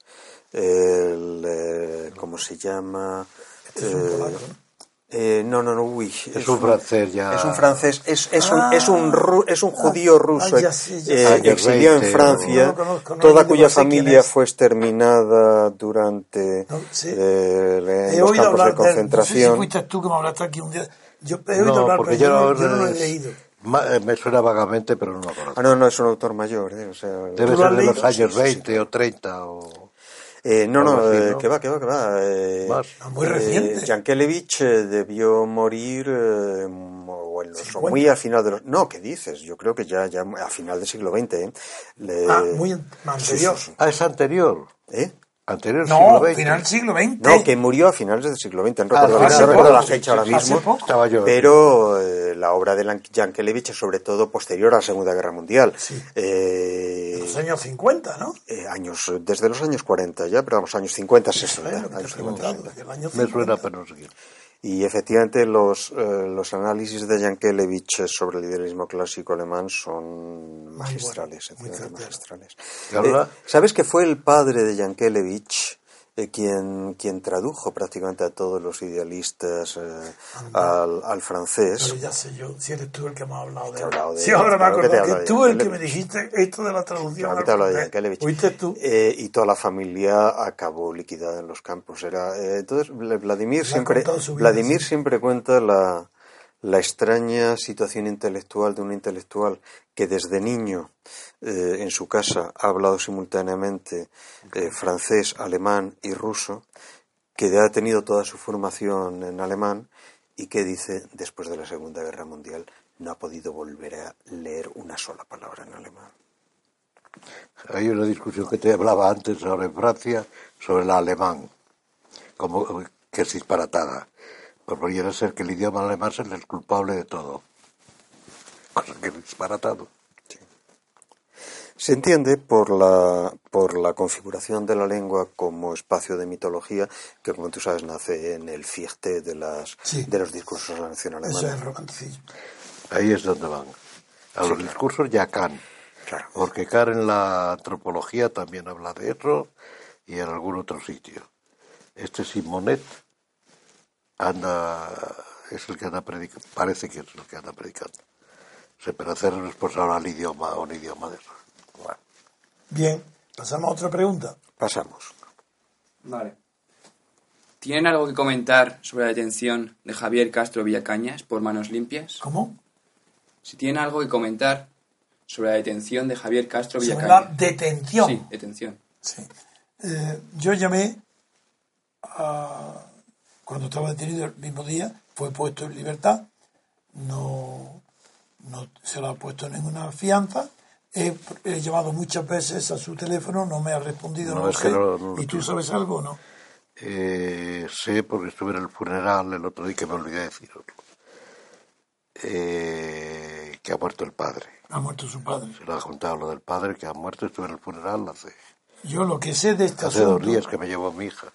el eh, cómo se llama Este es un Eh, polaco, ¿no? Eh, no, no, no, uy. Es un francés ya. Es un francés, es, es, un, Ah. es, un, ru- es un judío ruso ah, ya sé, ya eh, sé. Años exiliado en 20, Francia, no lo conozco, no, toda cuya sé familia fue exterminada durante No, sí. eh, los campos de hablar de él. No sé si concentración. fuiste tú que me hablaste aquí un día. Yo he oído No, hablar, porque pero yo, yo, no, yo no lo he leído. eh, me suena vagamente, pero no lo conozco. Ah, no, no, es un autor mayor, eh, o sea, Debe ¿Tú lo has ser de los años Sí, sí, sí. 20 o 30 o... Eh, no, no, así, eh, ¿no? que va, que va, que va. Eh, Más. Muy reciente. Yankelevich eh, debió morir eh, o, en los- o 50. muy a final de los... No, ¿qué dices? Yo creo que ya, ya a final del siglo XX. ¿eh? Le- Ah, muy anterior. Sí, sí, sí. Ah, es anterior. ¿Eh? Anterior No, siglo XX. final del siglo XX. No, que murió a finales del siglo XX. No Ah, recuerdo, la- hace no recuerdo poco, la sí, fecha ahora mismo. Estaba yo. Pero eh, la obra de Lan- Yankelevich es sobre todo posterior a la Segunda Guerra Mundial. Sí. Eh, Los años 50, ¿no? eh, años, desde los años 40 ya, pero vamos, años 50, 60. Eso es lo que te he años 50, preguntado, 60. del año Me 50. suena, pero no sé qué. Y efectivamente los, eh, los análisis de Yankelevich sobre el idealismo clásico alemán son magistrales, bueno, magistrales. Eh, ¿Sabes que fue el padre de Yankelevich eh, quien, quien tradujo prácticamente a todos los idealistas eh, al, al francés? Pero ya sé yo, si eres tú el que me ha hablado de hablado de Sí, él, ahora me claro he acuerdo que, tú el que me dijiste esto de la traducción. Claro, te de. Yankelevich. ¿Oíste tú? Eh, y toda la familia acabó liquidada en los campos. Era, entonces, Vla- Vladimir siempre, Vladimir siempre cuenta la, la extraña situación intelectual de un intelectual que desde niño eh, en su casa ha hablado simultáneamente eh, francés, alemán y ruso, que ha tenido toda su formación en alemán y que dice, después de la Segunda Guerra Mundial, no ha podido volver a leer una sola palabra en alemán. Hay una discusión que te hablaba antes sobre Francia, sobre el alemán, como que es disparatada. Pues podría ser que el idioma alemán es el culpable de todo. Cosa que es disparatado. Se entiende por la, por la configuración de la lengua como espacio de mitología, que como tú sabes nace en el fichte de, las, Sí. de los discursos de la nación Eso es alemana. el romanticismo. Ahí es donde van. A los discursos ya Kant. Claro. Porque Kant en la antropología también habla de eso y en algún otro sitio. Este Simonet anda, es el que anda predicando, parece que es el que anda predicando. Se para hacer responsable al idioma, a un idioma de eso. Bueno. Bien, pasamos a otra pregunta. Pasamos. Vale. ¿Tienen algo que comentar sobre la detención de Javier Castro Villacañas por manos limpias? ¿Cómo? Si tienen algo que comentar sobre la detención de Javier Castro Sobre la Villacañas. detención. Sí, detención. Sí. Eh, yo llamé a- cuando estaba detenido el mismo día, fue puesto en libertad, no, no se lo ha puesto ninguna fianza. He, he llamado muchas veces a su teléfono, no me ha respondido, No, es sé. no ¿Y tú sabes algo o no? Eh, sé porque estuve en el funeral el otro día que me olvidé de deciroslo. Eh, que ha muerto el padre. Ha muerto su padre. Se lo ha contado lo del padre que ha muerto. Estuve en el funeral hace, Yo lo que sé de este hace dos días que me llevó mi hija.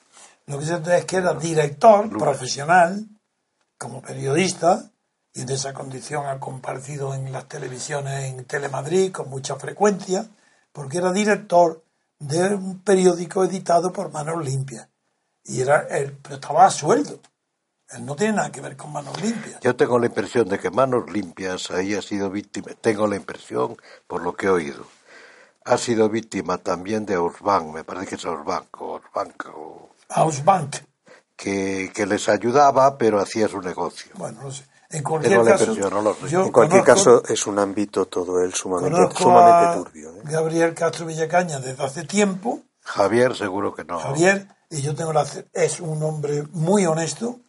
Lo que sé es que era director profesional, como periodista, y en esa condición ha compartido en las televisiones en Telemadrid con mucha frecuencia, porque era director de un periódico editado por Manos Limpias. Y era él, pero estaba a sueldo. Él no tiene nada que ver con Manos Limpias. Yo tengo la impresión de que Manos Limpias ahí ha sido víctima, tengo la impresión, por lo que he oído, ha sido víctima también de Orsbank, me parece que es Orsbank, o Orsbank, o- Ausbank. que, que les ayudaba, pero hacía su negocio. Bueno, no sé. En cualquier caso, no yo En cualquier conozco- caso, es un ámbito todo él sumamente, sumamente turbio. ¿eh? Gabriel Castro Villacaña desde hace tiempo. Javier seguro que no. Javier y yo tengo la, es un hombre muy honesto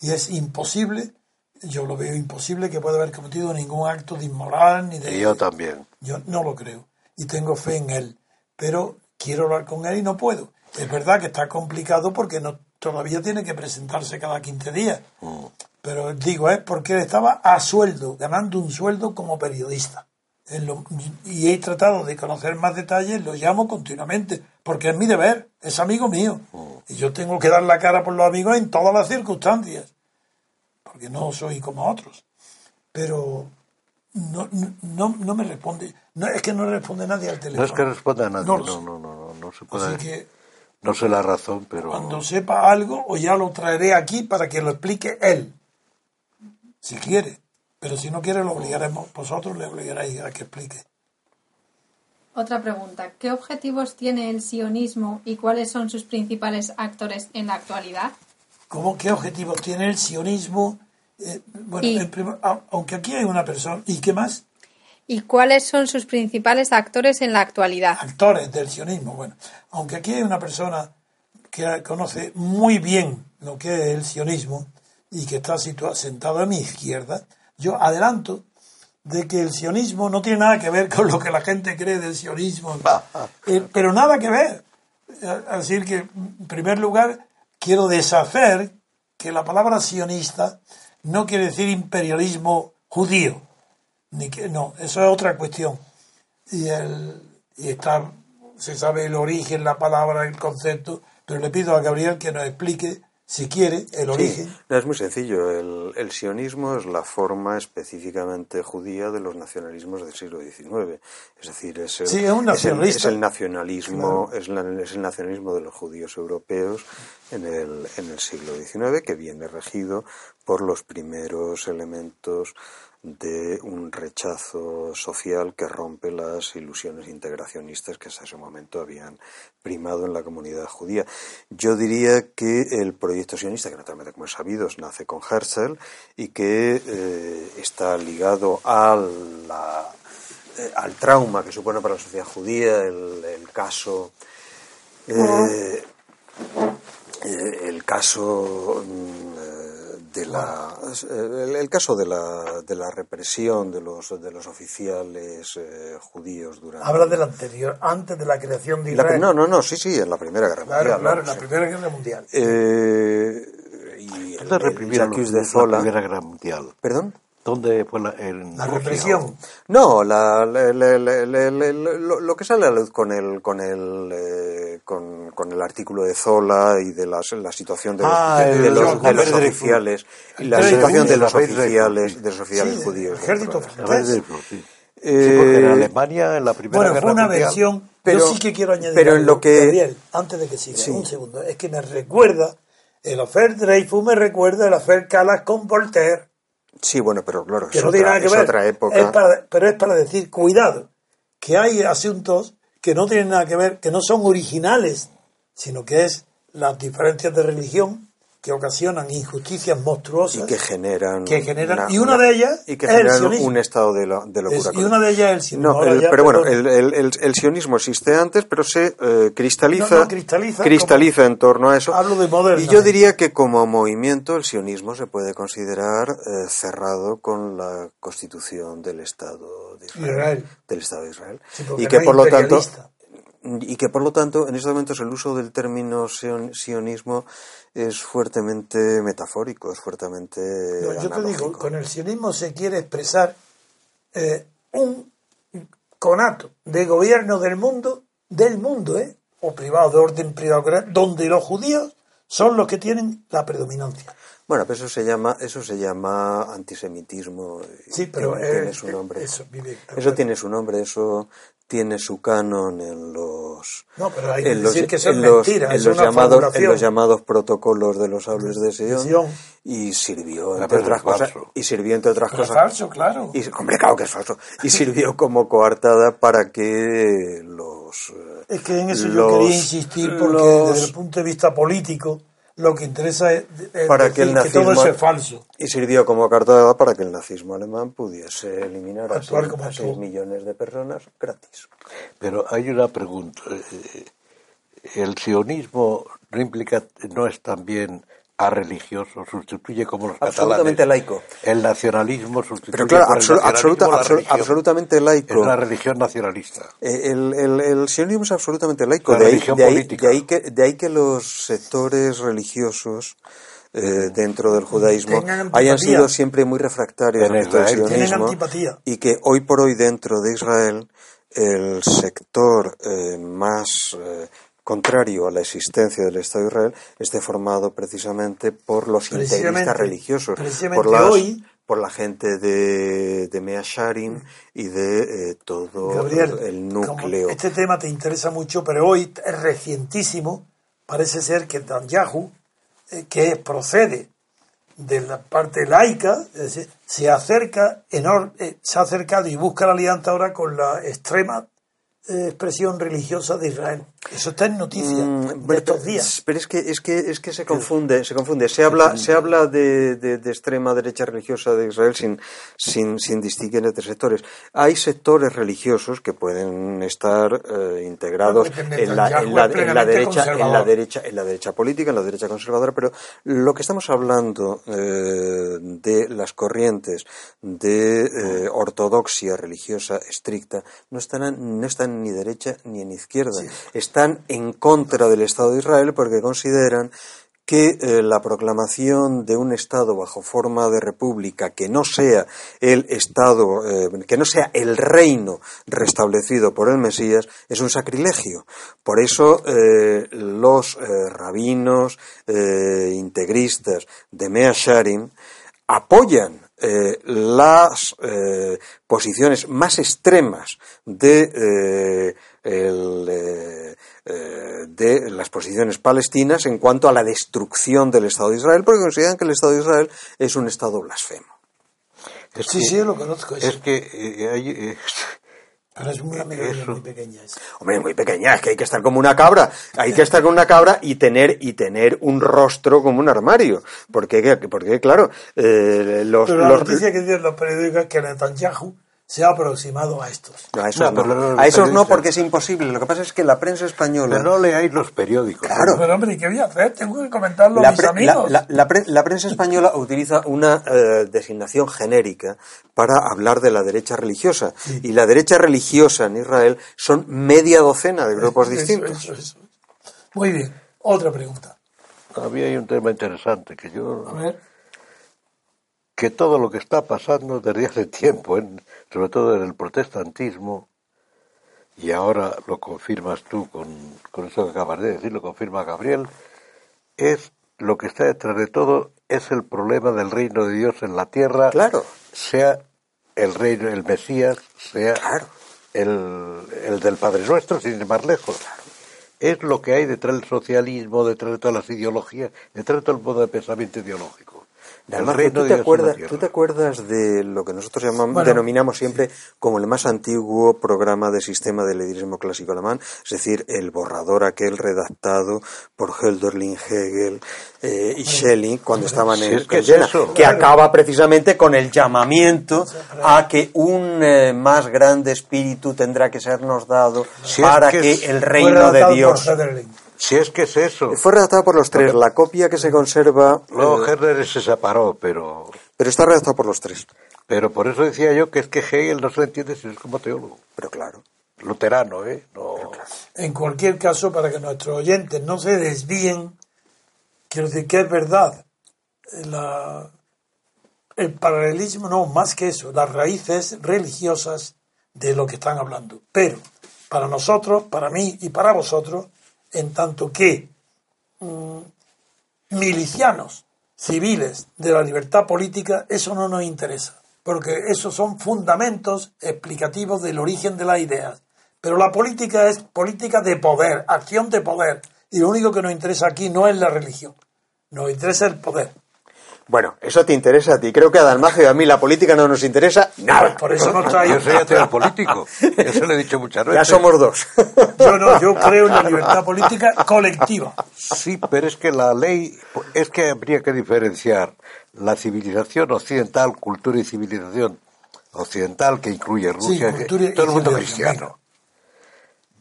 y es imposible, yo lo veo imposible que pueda haber cometido ningún acto de inmoral ni de... Y yo también. Yo no lo creo y tengo fe en él, pero quiero hablar con él y no puedo. Es verdad que está complicado porque no todavía tiene que presentarse cada 15 días. Pero digo, es porque él estaba a sueldo, ganando un sueldo como periodista. Lo- y he tratado de conocer más detalles, lo llamo continuamente, porque es mi deber, es amigo mío. Y yo tengo que dar la cara por los amigos en todas las circunstancias, porque no soy como otros. Pero no, no, no, no me responde, no, es que no responde nadie al No teléfono. es que responda a nadie, No no, no, no, no, no se puede. Así que No sé la razón, pero. cuando sepa algo, o ya lo traeré aquí para que lo explique él, si quiere. Pero si no quiere, lo obligaremos, vosotros le obligaréis a que explique. Otra pregunta. ¿Qué objetivos tiene el sionismo y cuáles son sus principales actores en la actualidad? ¿Cómo, ¿Qué objetivos tiene el sionismo? Eh, bueno, primer- aunque aquí hay una persona, ¿y qué más? ¿Y cuáles son sus principales actores en la actualidad? actores del sionismo. Bueno, aunque aquí hay una persona que conoce muy bien lo que es el sionismo y que está situado, sentado a mi izquierda, yo adelanto de que el sionismo no tiene nada que ver *laughs* con lo que la gente cree del sionismo, *laughs* Eh, pero nada que ver. Así que, en primer lugar, quiero deshacer que la palabra sionista no quiere decir imperialismo judío, ni que no, eso es otra cuestión y, el, y está, se sabe el origen, la palabra, el concepto, pero le pido a Gabriel que nos explique, si quiere, el origen. No, es muy sencillo. El, el sionismo es la forma específicamente judía de los nacionalismos del siglo XIX. Es decir, es el, Sí, es un es el- nacionalista. es el nacionalismo, es, la- es el nacionalismo de los judíos europeos en el, en el siglo XIX que viene regido por los primeros elementos de un rechazo social que rompe las ilusiones integracionistas que hasta ese momento habían primado en la comunidad judía. Yo diría que el proyecto sionista, que naturalmente como es sabido, nace con Herzl y que eh, está ligado a la- eh, al trauma que supone para la sociedad judía el, el caso eh, el caso eh, de la el, el caso de la, de la represión de los de los oficiales eh, judíos durante Habla del anterior, antes de la creación de la- Israel. no no no sí sí en la primera guerra claro, mundial claro, ¿no? en la Sí. Primera Guerra Mundial. Eh, y el, ¿Dónde el los- de la Zola Primera Guerra Mundial? perdón ¿Dónde fue la, en La represión. No, la, la- lo, lo que sale a la luz con el con el eh, con, con el artículo de Zola y de las- la situación de los, Ah, de, el- de los, George de los oficiales la situación de el los oficiales sí. de los oficiales Sí, judíos el ejército francés. Sí. Eh, Sí, porque en Alemania, en la Primera Bueno, Guerra fue una Mundial, versión. Pero- yo sí que quiero añadir. pero en algo, lo que- Gabriel, antes de que siga, un segundo. Es que me recuerda. El afer Dreyfus me recuerda el afer Calas con Voltaire. Sí, bueno, pero claro, que es, no tiene otra, nada que es ver. otra época. Es para- pero es para decir, cuidado, que hay asuntos que no tienen nada que ver, que no son originales, sino que es las diferencias de religión que ocasionan injusticias monstruosas. y que generan que generan- y una de ellas y que es el generan sionismo. un estado de, de locura Es- y una de ellas es el sionismo. No, el- ya, pero bueno, el, el- el- el sionismo existe antes, pero se eh, cristaliza, No, no, cristaliza cristaliza en torno a eso. Hablo de moderna. Y yo diría que como movimiento el sionismo se puede considerar eh, cerrado con la constitución del Estado de Israel, Israel. del Estado de Israel, Sí, y que por lo tanto. Y que por lo tanto en estos momentos el uso del término sion- sionismo es fuertemente metafórico, es fuertemente No, yo te digo, con el sionismo se quiere expresar eh, un conato de gobierno del mundo, del mundo, ¿eh? o privado, de orden privado, donde los judíos son los que tienen la predominancia. Bueno, pero eso se llama, eso se llama antisemitismo. Sí, pero tiene, eh, tiene su nombre. Eso tiene su nombre, eso tiene su canon en los No, pero hay que en los, decir que eso es en los- mentira, en es los una llamados en los llamados protocolos de los hables de Sion, Sion. y sirvió A entre otras cosas falso. y sirvió entre otras Pero es cosas falso, claro. y claro que es falso y sirvió como coartada para que los Es que en eso yo los- quería insistir porque los- desde el punto de vista político lo que interesa es, es para que el que todo nazismo eso es falso. y sirvió como cartada para que el nazismo alemán pudiese eliminar a Actuar 6 como a actuó. seis millones de personas gratis. Pero hay una pregunta. eh, eh, el sionismo no implica, no es también a religioso, sustituye como los Absolutamente catalanes. laico. El nacionalismo sustituye Pero claro, por el absolu- nacionalismo absoluta- la absolu- religión. absolutamente laico. Es una religión nacionalista. Eh, El, el, el sionismo es absolutamente laico. La de, ahí, de, ahí, de ahí que, de ahí que los sectores religiosos eh, dentro del judaísmo hayan sido siempre muy refractarios al sionismo y que hoy por hoy dentro de Israel el sector eh, más eh, contrario a la existencia del Estado de Israel esté formado precisamente por los integristas religiosos, por, las- hoy- por la gente de, de Mea Sharim y de eh, todo Gabriel, el núcleo. este tema te interesa mucho, pero hoy es recientísimo. Parece ser que Netanyahu, eh, que procede de la parte laica, es decir, se acerca enor- eh, se ha acercado y busca la alianza ahora con la extrema expresión religiosa de Israel. Eso está en noticias Mm, de estos días. pero es que es que es que se confunde, se confunde. Se habla se habla de, de- de extrema derecha religiosa de Israel sin sin sin distinguir entre sectores. Hay sectores religiosos que pueden estar eh, integrados en la, en, la, en la derecha en la derecha en la derecha política, en la derecha conservadora, pero lo que estamos hablando eh, de las corrientes de eh, ortodoxia religiosa estricta no están no están ni derecha ni en izquierda. Están en contra del Estado de Israel porque consideran que eh, la proclamación de un Estado bajo forma de república que no sea el Estado, eh, que no sea el reino restablecido por el Mesías, es un sacrilegio. Por eso eh, los rabinos integristas de Mea Sharim apoyan eh, las eh, posiciones más extremas de, eh, el, de las posiciones palestinas en cuanto a la destrucción del Estado de Israel, porque consideran que el Estado de Israel es un Estado blasfemo. Es Sí, que- sí, lo conozco. Eso. Es que hay, *laughs* Pero es una melodía muy pequeña. esa. Hombre, muy pequeña, es que hay que estar como una cabra, hay que estar como una cabra y tener y tener un rostro como un armario, porque porque claro, eh, los, Pero la los- noticia que dicen los periódicos es que Netanyahu se ha aproximado a estos. No, a esos No, a esos no porque es imposible. Lo que pasa es que la prensa española, pero no leáis los periódicos. Claro. Pero hombre, ¿y ¿qué voy a hacer? Tengo que comentarlo a la, mis pre- amigos. la- la- la pre- la prensa española utiliza una eh, designación genérica para hablar de la derecha religiosa. Y la derecha religiosa en Israel son media docena de grupos Eso, distintos. eso, eso. Muy bien, otra pregunta. Había hay un tema interesante que yo A ver, que todo lo que está pasando desde hace tiempo, en- sobre todo en el protestantismo, y ahora lo confirmas tú con, con eso que acabas de decir, lo confirma Gabriel, es lo que está detrás de todo es el problema del reino de Dios en la tierra, Claro. sea el reino, el Mesías, sea Claro. el, el del Padre Nuestro, sin ir más lejos. Es lo que hay detrás del socialismo, detrás de todas las ideologías, detrás de todo el modo de pensamiento ideológico. ¿Tú te, acuerdas. ¿tú te acuerdas de lo que nosotros llamamos, Bueno, denominamos siempre como el más antiguo programa de sistema del liderismo clásico alemán? Es decir, el borrador aquel redactado por Hölderlin, Hegel eh, y Schelling cuando estaban en es que es acaba precisamente con el llamamiento a que un eh, más grande espíritu tendrá que sernos dado Si es para que el reino de Dios... por. Si es que es eso. Fue redactado por los tres. La copia que se conserva... Luego eh, Herder se separó, pero, pero está redactado por los tres. pero por eso decía yo que es que Hegel no se le entiende si es como teólogo. Pero claro. Luterano, ¿eh? No. En cualquier caso, para que nuestros oyentes no se desvíen, quiero decir que es verdad. La- el paralelismo, no, más que eso, las raíces religiosas de lo que están hablando. Pero para nosotros, para mí y para vosotros, en tanto que mm, milicianos civiles de la libertad política, eso no nos interesa, porque esos son fundamentos explicativos del origen de las ideas. Pero la política es política de poder, acción de poder, y lo único que nos interesa aquí no es la religión, nos interesa el poder. Bueno, eso te interesa a ti. Creo que a Dalmacio y a mí la política no nos interesa nada. Por eso nos trae... Yo soy ateo político. Eso le he dicho muchas veces. Ya somos dos. Yo no, yo creo en la libertad política colectiva. Sí, pero es que la ley, es que habría que diferenciar la civilización occidental, cultura y civilización occidental, que incluye Rusia, que- cultura y todo el mundo cristiano,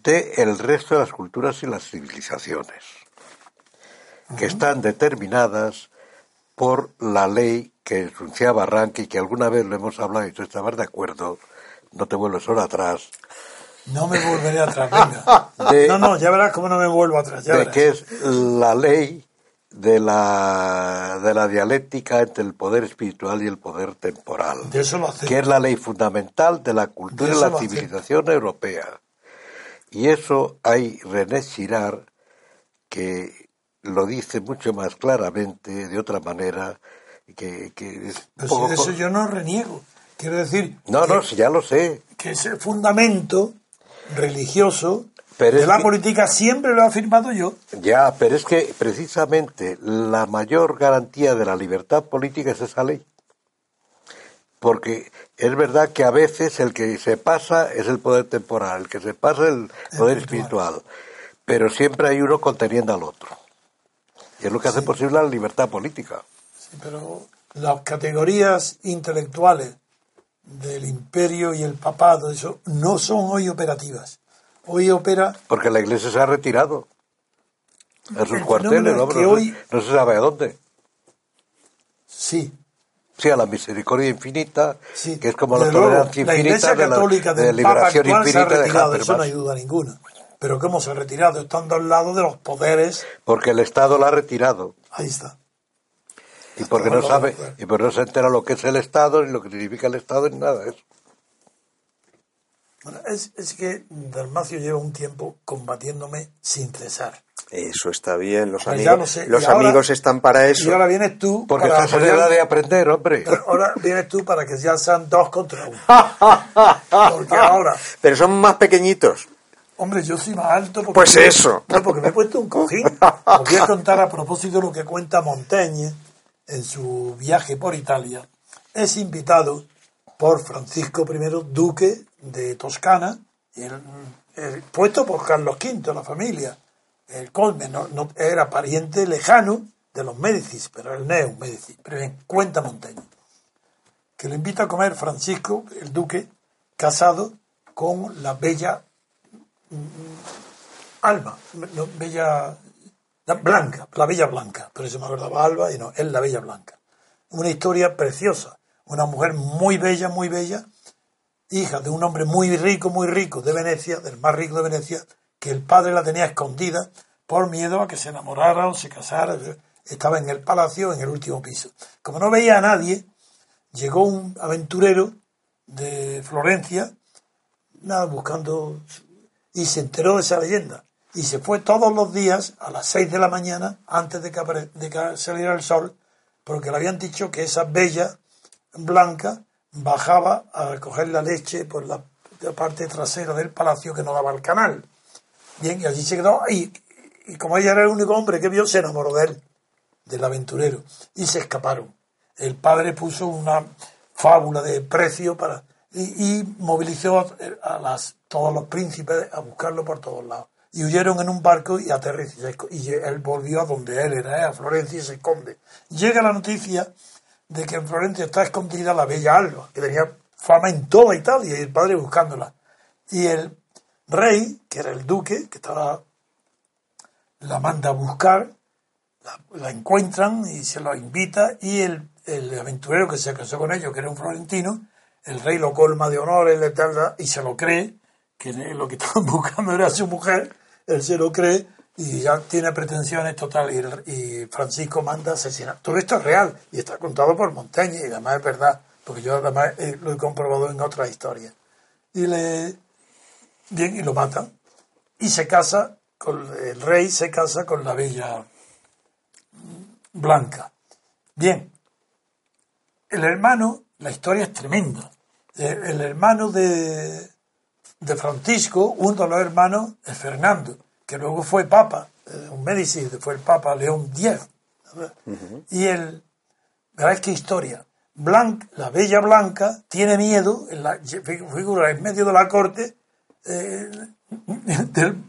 del resto de las culturas y las civilizaciones, que están determinadas por la ley que enunciaba Rank y que alguna vez lo hemos hablado y tú estabas de acuerdo, no te vuelves ahora atrás, No me volveré atrás, venga. *laughs* De- no, no, ya verás cómo no me vuelvo atrás. Ya de verás. que es la ley de la, de la dialéctica entre el poder espiritual y el poder temporal, De eso lo que es la ley fundamental de la cultura De y la civilización europea. Y eso hay René Girard que lo dice mucho más claramente, de otra manera, que, que es poco eso yo no reniego. Quiero decir No, que, no, si ya lo sé. que ese fundamento religioso Pero de la que- política siempre lo he afirmado yo. Ya, pero es que precisamente la mayor garantía de la libertad política es esa ley. Porque es verdad que a veces el que se pasa es el poder temporal, el que se pasa es el poder espiritual. Pero siempre hay uno conteniendo al otro. Y es lo que hace posible la libertad política. Sí, pero las categorías intelectuales del imperio y el papado, eso no son hoy operativas. Hoy opera Porque la iglesia se ha retirado. A sus El cuarteles, ¿no? que hoy- no se sabe a dónde. sí, Sí, a la misericordia infinita, sí. que es como la tolerancia la infinita Iglesia de la, católica de del Papa liberación actual se ha infinita de retirado, eso no hay duda ninguna. Pero cómo se ha retirado, estando al lado de los poderes, Porque el Estado la ha retirado. ahí está. Y porque no sabe, y porque no se entera lo que es el Estado, ni lo que significa el Estado, ni nada de eso. Bueno, es, es que Dalmacio lleva un tiempo combatiéndome sin cesar. Eso está bien, los, Pues amigos, ya lo sé. los ahora- amigos están para eso. Y ahora vienes tú Porque para estás en edad de aprender, hombre. Pero ahora vienes tú para que ya sean dos contra uno. *laughs* Porque ahora, Pero son más pequeñitos. Hombre, yo soy más alto. Porque Pues eso. No, porque me he puesto un cojín. Os voy a contar a propósito lo que cuenta Montaigne en su viaje por Italia. Es invitado por Francisco I, duque de Toscana, el- el- puesto por Carlos V, la familia. El Colme no, no- era pariente lejano de los Médicis, pero es un Médicis. Pero bien, cuenta Montaigne que lo invita a comer Francisco, el duque, casado con la bella Alba, bella la Blanca, la Bella Blanca, pero se me acordaba Alba y no, es la Bella Blanca. Una historia preciosa, una mujer muy bella, muy bella, hija de un hombre muy rico, muy rico de Venecia, del más rico de Venecia, que el padre la tenía escondida por miedo a que se enamorara o se casara. Estaba en el palacio, en el último piso. Como no veía a nadie, llegó un aventurero de Florencia, nada, buscando, y se enteró de esa leyenda. Y se fue todos los días a las 6 de la mañana, antes de que, de que saliera el sol, porque le habían dicho que esa bella blanca bajaba a recoger la leche por la, la parte trasera del palacio que no daba al canal. Bien, y allí se quedó, y, y como ella era el único hombre que vio, se enamoró de él, del aventurero, y se escaparon. El padre puso una fábula de precio para y, movilizó a, todos los príncipes a buscarlo por todos lados. Y huyeron en un barco y aterrizó. Y él volvió a donde él era, ¿eh? a Florencia, y se esconde. Llega la noticia de que en Florencia está escondida la bella Alba, que tenía fama en toda Italia, y el padre buscándola. Y el rey, que era el duque, que estaba, la manda a buscar, la, la encuentran y se la invita, y el, el aventurero que se casó con ellos, que era un florentino, el rey lo colma de honores, le tarda, y se lo cree, que lo que *laughs* estaban buscando era su mujer, él se lo cree, y ya tiene pretensiones total y, el- y Francisco manda asesinar. Todo esto es real y está contado por Montaigne y además es verdad, porque yo además eh, lo he comprobado en otras historias. Y le bien y lo matan y se casa con el rey se casa con la bella Blanca. Bien. El hermano, la historia es tremenda. Eh, El hermano de de Francisco, uno de los hermanos es Fernando, que luego fue papa, eh, un Médicis, fue el papa León X. Y el, verás qué historia. Blanc, la bella Blanca tiene miedo, en la, figura en medio de la corte eh, *laughs* del-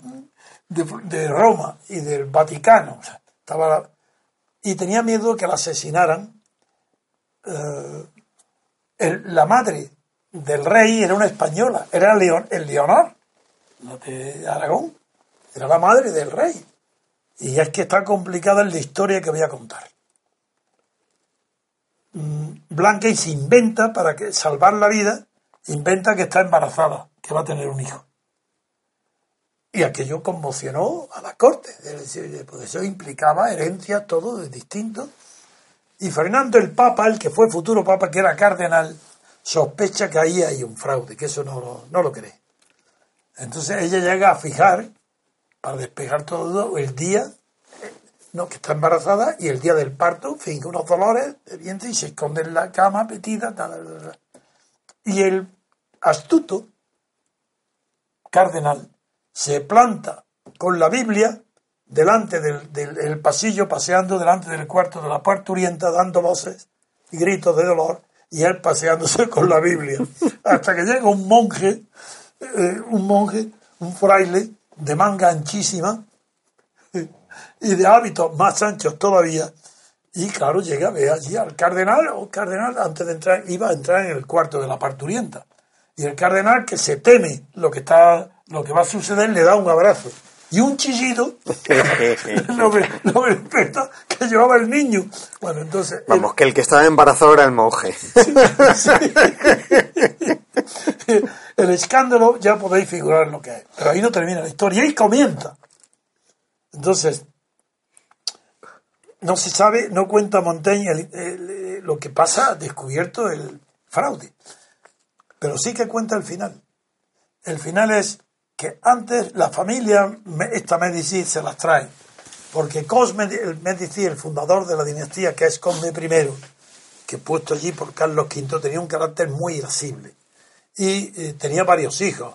de, de Roma y del Vaticano. O sea, estaba la- y tenía miedo que la asesinaran. Eh, el- la madre del rey era una española, era Leon, el Leonor, la de Aragón. Era la madre del rey. Y es que está complicada la historia que voy a contar. Mm, Blanca y se inventa para que salvar la vida, inventa que está embarazada, que va a tener un hijo. Y aquello conmocionó a la corte. Pues eso implicaba herencia, todo de distinto. Y Fernando el Papa, el que fue futuro Papa, que era cardenal, sospecha que ahí hay un fraude, que eso no, lo- no lo cree. Entonces ella llega a fijar, para despejar todo, el día no, que está embarazada y el día del parto finge unos dolores de vientre y se esconde en la cama metida. Y el astuto cardenal se planta con la Biblia delante del, del- del pasillo, paseando delante del cuarto de la parturienta, dando voces y gritos de dolor, y él paseándose *laughs* con la Biblia, hasta que llega un monje, eh, un monje, un fraile, de manga anchísima, y de hábitos más anchos todavía, y claro, llega, ve allí al cardenal, o cardenal, antes de entrar, iba a entrar en el cuarto de la parturienta. Y el cardenal, que se teme lo que está, lo que va a suceder, le da un abrazo. Y un chillido *laughs* lo que, lo que respecta que llevaba el niño. Bueno, entonces. Vamos, que el que estaba embarazado era el monje. *laughs* el escándalo ya podéis figurar lo que es. Pero ahí no termina la historia, ahí comienza. Entonces, no se sabe, no cuenta Montaigne el- el- lo que pasa, descubierto el fraude. Pero sí que cuenta el final. El final es que antes la familia, esta Medici se las trae. Porque Cosme, el Medici, el fundador de la dinastía, que es Cosme I, que puesto allí por Carlos V, tenía un carácter muy irascible y eh, tenía varios hijos.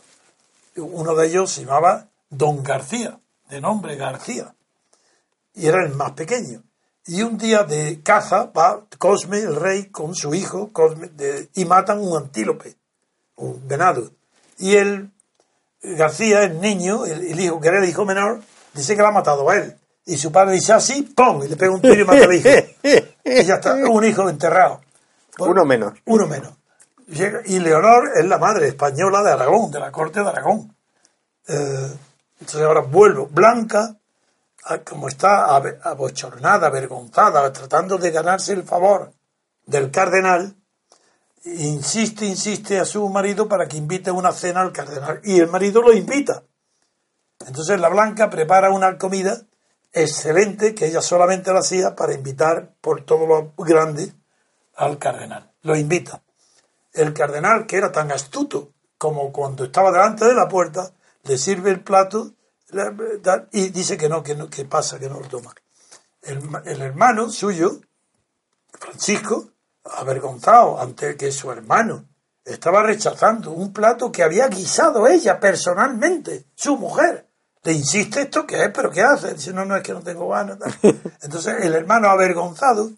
Uno de ellos se llamaba Don García, de nombre García, y era el más pequeño. Y un día de caza va Cosme, el rey, con su hijo, Cosme, y matan un antílope, un venado. Y el García, el niño, el, el hijo, que era el hijo menor, dice que lo ha matado a él. Y su padre dice así, ¡pum! Y le pega un tiro y mata al hijo. Y ya está, un hijo enterrado. Uno menos. Uno menos. Y Leonor es la madre española de Aragón, de la corte de Aragón. Eh, entonces ahora vuelvo. Blanca, como está abochornada, avergonzada, tratando de ganarse el favor del cardenal, insiste, insiste a su marido para que invite una cena al cardenal. Y el marido lo invita. Entonces la Blanca prepara una comida excelente que ella solamente la hacía para invitar por todo lo grande al cardenal. Lo invita. El cardenal, que era tan astuto como cuando estaba delante de la puerta, le sirve el plato y dice que no, que no, que pasa, que no lo toma. El, el hermano suyo, Francisco, avergonzado ante que su hermano estaba rechazando un plato que había guisado ella personalmente, su mujer. Le insiste esto que es, pero ¿qué hace? Dice, no, no, es que no tengo ganas. *laughs* Entonces el hermano avergonzado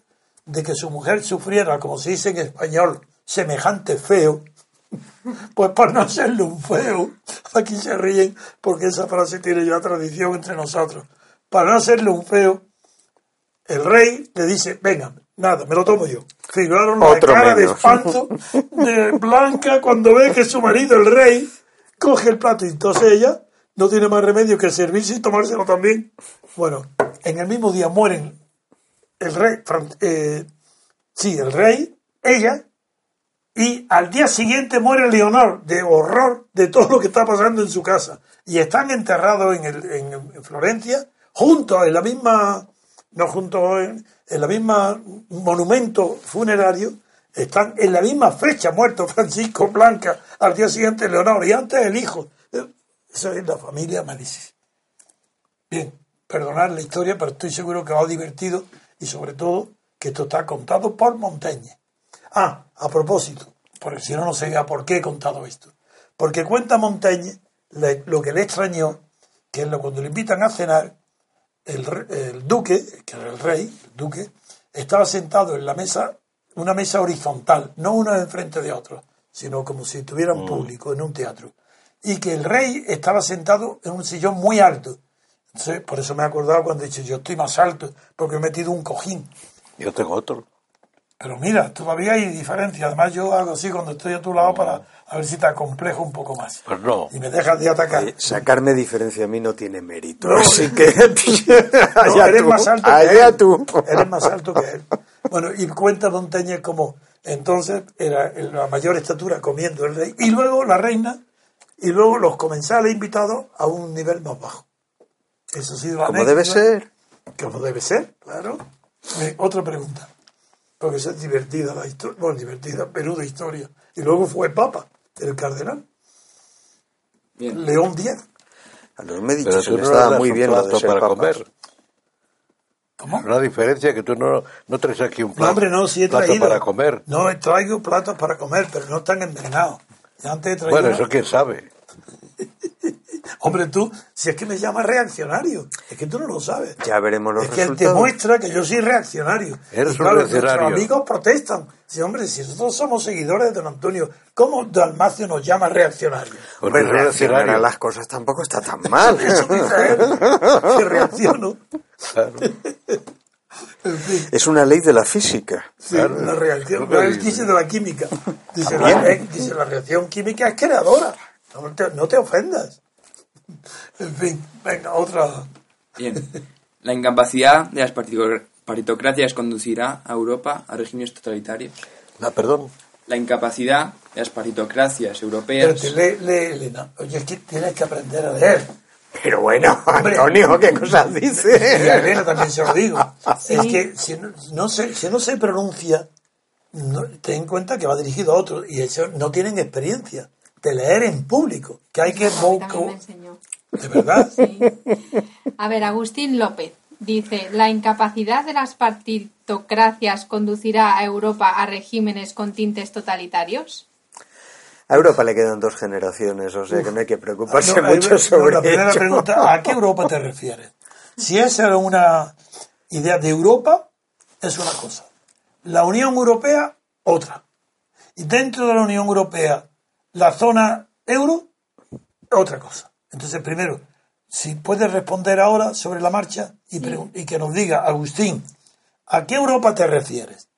de que su mujer sufriera, como se dice en español, semejante feo, *laughs* pues para no serle un feo, *laughs* aquí se ríen porque esa frase tiene ya tradición entre nosotros. Para no serle un feo, el rey le dice, venga, nada, me lo tomo yo. Figuraron la Otro cara de espanto de Blanca cuando ve que su marido, el rey, coge el plato y entonces ella no tiene más remedio que servirse y tomárselo también. Bueno, en el mismo día mueren el rey, eh, sí, el rey, ella, y al día siguiente muere Leonor de horror de todo lo que está pasando en su casa. Y están enterrados en, el, en, en Florencia, juntos, en la misma, no juntos, en, en la misma monumento funerario, están en la misma fecha muerto Francisco Blanca, al día siguiente Leonor, y antes el hijo. Esa es la familia Medici. Bien, perdonad la historia, pero estoy seguro que os ha divertido y sobre todo que esto está contado por Montaigne. Ah, a propósito, porque si no, no sé por qué he contado esto. Porque cuenta Montaigne le- lo que le extrañó, que es lo cuando le invitan a cenar, el, el duque, que era el rey, el duque, estaba sentado en la mesa, una mesa horizontal, no uno enfrente de otro, sino como si tuviera un público en un teatro. Y que el rey estaba sentado en un sillón muy alto. Entonces, por eso me he acordado cuando he dicho, yo estoy más alto, porque he metido un cojín. Yo tengo otro. Pero mira, todavía hay diferencia. Además, yo hago así cuando estoy a tu lado para a ver si te acomplejo un poco más. Pues no. Y me dejas de atacar. Eh, sacarme diferencia a mí no tiene mérito. No, así que. *laughs* *laughs* No, allá eres tú, más alto que allá él. tú. Eres más alto que él. Bueno, y cuenta Montañez como entonces era la mayor estatura comiendo el rey y luego la reina y luego los comensales invitados a un nivel más bajo. Eso ha sido la Como debe ser. Como debe ser, claro. Eh, otra pregunta. Porque esa es divertida la historia. Bueno, divertida, peluda historia. Y luego fue papa, el cardenal. Bien. León X. A los médicos no das muy bien para papas. comer. ¿Cómo? Una diferencia que tú no, no traes aquí un No, plato, hombre, no, sí he plato para comer. No, traigo platos para comer, pero no están envenenados. Antes he traído. Bueno, eso quién sabe. *laughs* Hombre, tú, si es que me llamas reaccionario, es que tú no lo sabes. Ya veremos los es que él te resultados. muestra que yo soy reaccionario. Eres Y claro, reaccionario. Nuestros amigos protestan. Sí, hombre, si nosotros somos seguidores de don Antonio, ¿cómo Dalmacio nos llama reaccionario? Hombre, es reaccionar a las cosas tampoco está tan *laughs* mal. Eso dice él, *laughs* que reacciono. Claro. *laughs* En fin, es una ley de la física. sí, Claro. la reacción. Que Pero él dice. dice de la química. Dice la, eh, dice, la reacción química es creadora. No te, no te ofendas. En fin, venga, otra. Bien. La incapacidad de las partitocracias conducirá a Europa a regímenes totalitarios. Ah, perdón. La incapacidad de las partitocracias Pero europeas. te lee, lee, Elena. Oye, es que tienes que aprender a leer. Pero bueno, Hombre. Antonio, ¿qué cosas Y a dice? Elena también se lo digo. Es que si no, no se, si no se pronuncia, no, ten en cuenta que va dirigido a otros y eso no tienen experiencia de leer en público, que hay que... Voco- me enseñó. de verdad. Sí. A ver, Agustín López dice, la incapacidad de las partitocracias conducirá a Europa a regímenes con tintes totalitarios. A Europa le quedan dos generaciones, o sea que no hay que preocuparse No, mucho no, sobre la primera ello. pregunta, ¿a qué Europa te refieres? Si esa era una idea de Europa, es una cosa. La Unión Europea, otra. Y dentro de la Unión Europea, la zona euro, otra cosa. Entonces, primero, si puedes responder ahora sobre la marcha y, que nos diga, Agustín, ¿a qué Europa te refieres?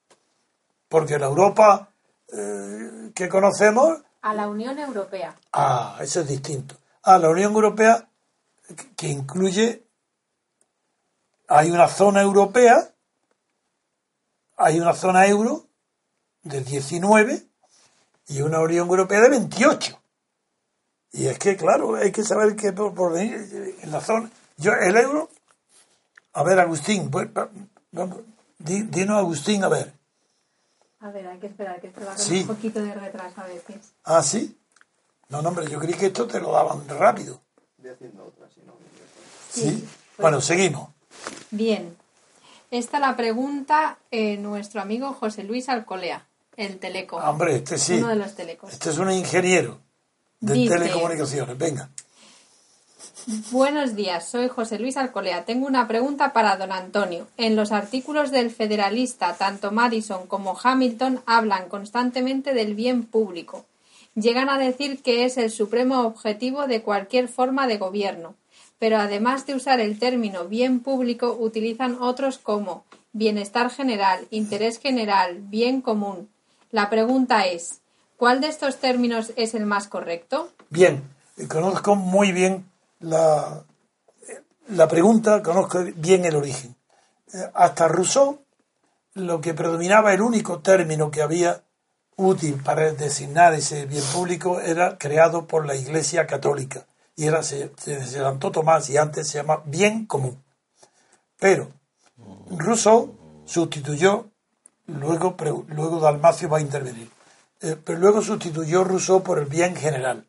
Porque la Europa eh, que conocemos A la Unión Europea. Ah, eso es distinto. Ah, la Unión Europea, que- incluye, hay una zona europea, hay una zona euro de 19 y una Unión Europea de 28. Y es que, claro, hay que saber que por, por venir en la zona. Yo, el euro, a ver, Agustín, pues, va- vamos, di- dinos, Agustín, a ver. A ver, hay que esperar, que esto va con Sí. un poquito de retraso a veces. Ah, sí. No, no, hombre, yo creí que esto te lo daban rápido. Sí. Bueno, seguimos. Bien. Esta la pregunta eh, nuestro amigo José Luis Alcolea, el teleco. Ah, Hombre, este sí. Uno de los telecos. Este es un ingeniero de Dice- telecomunicaciones. Venga. Buenos días, soy José Luis Alcolea. Tengo una pregunta para don Antonio. En los artículos del Federalista, tanto Madison como Hamilton hablan constantemente del bien público. Llegan a decir que es el supremo objetivo de cualquier forma de gobierno. Pero además de usar el término bien público, utilizan otros como bienestar general, interés general, bien común. La pregunta es, ¿cuál de estos términos es el más correcto? Bien, conozco muy bien la, la pregunta, conozco bien el origen. Eh, Hasta Rousseau, lo que predominaba, el único término que había útil para designar ese bien público era creado por la Iglesia Católica. Y era, se, se adelantó Tomás y antes se llama bien común. Pero Rousseau sustituyó, luego, luego Dalmacio va a intervenir, eh, pero luego sustituyó Rousseau por el bien general.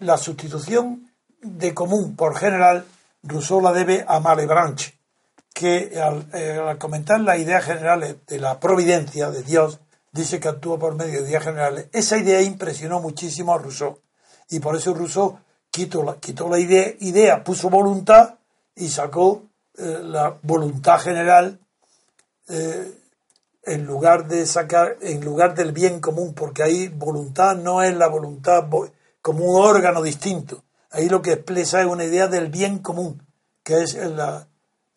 La sustitución de común por general, Rousseau la debe a Malebranche, que al, eh, comentar las ideas generales de la providencia de Dios, dice que actúa por medio de ideas generales. Esa idea impresionó muchísimo a Rousseau. Y por eso Rousseau quitó la, quitó la idea, idea, puso voluntad y sacó eh, la voluntad general eh, en lugar de sacar, en lugar del bien común, porque ahí voluntad no es la voluntad vo- como un órgano distinto. Ahí lo que expresa es una idea del bien común, que es la,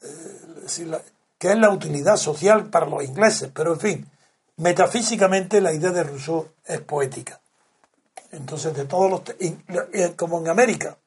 eh, la- que es la utilidad social para los ingleses. Pero en fin, metafísicamente la idea de Rousseau es poética. Entonces, de todos los... eh, como en América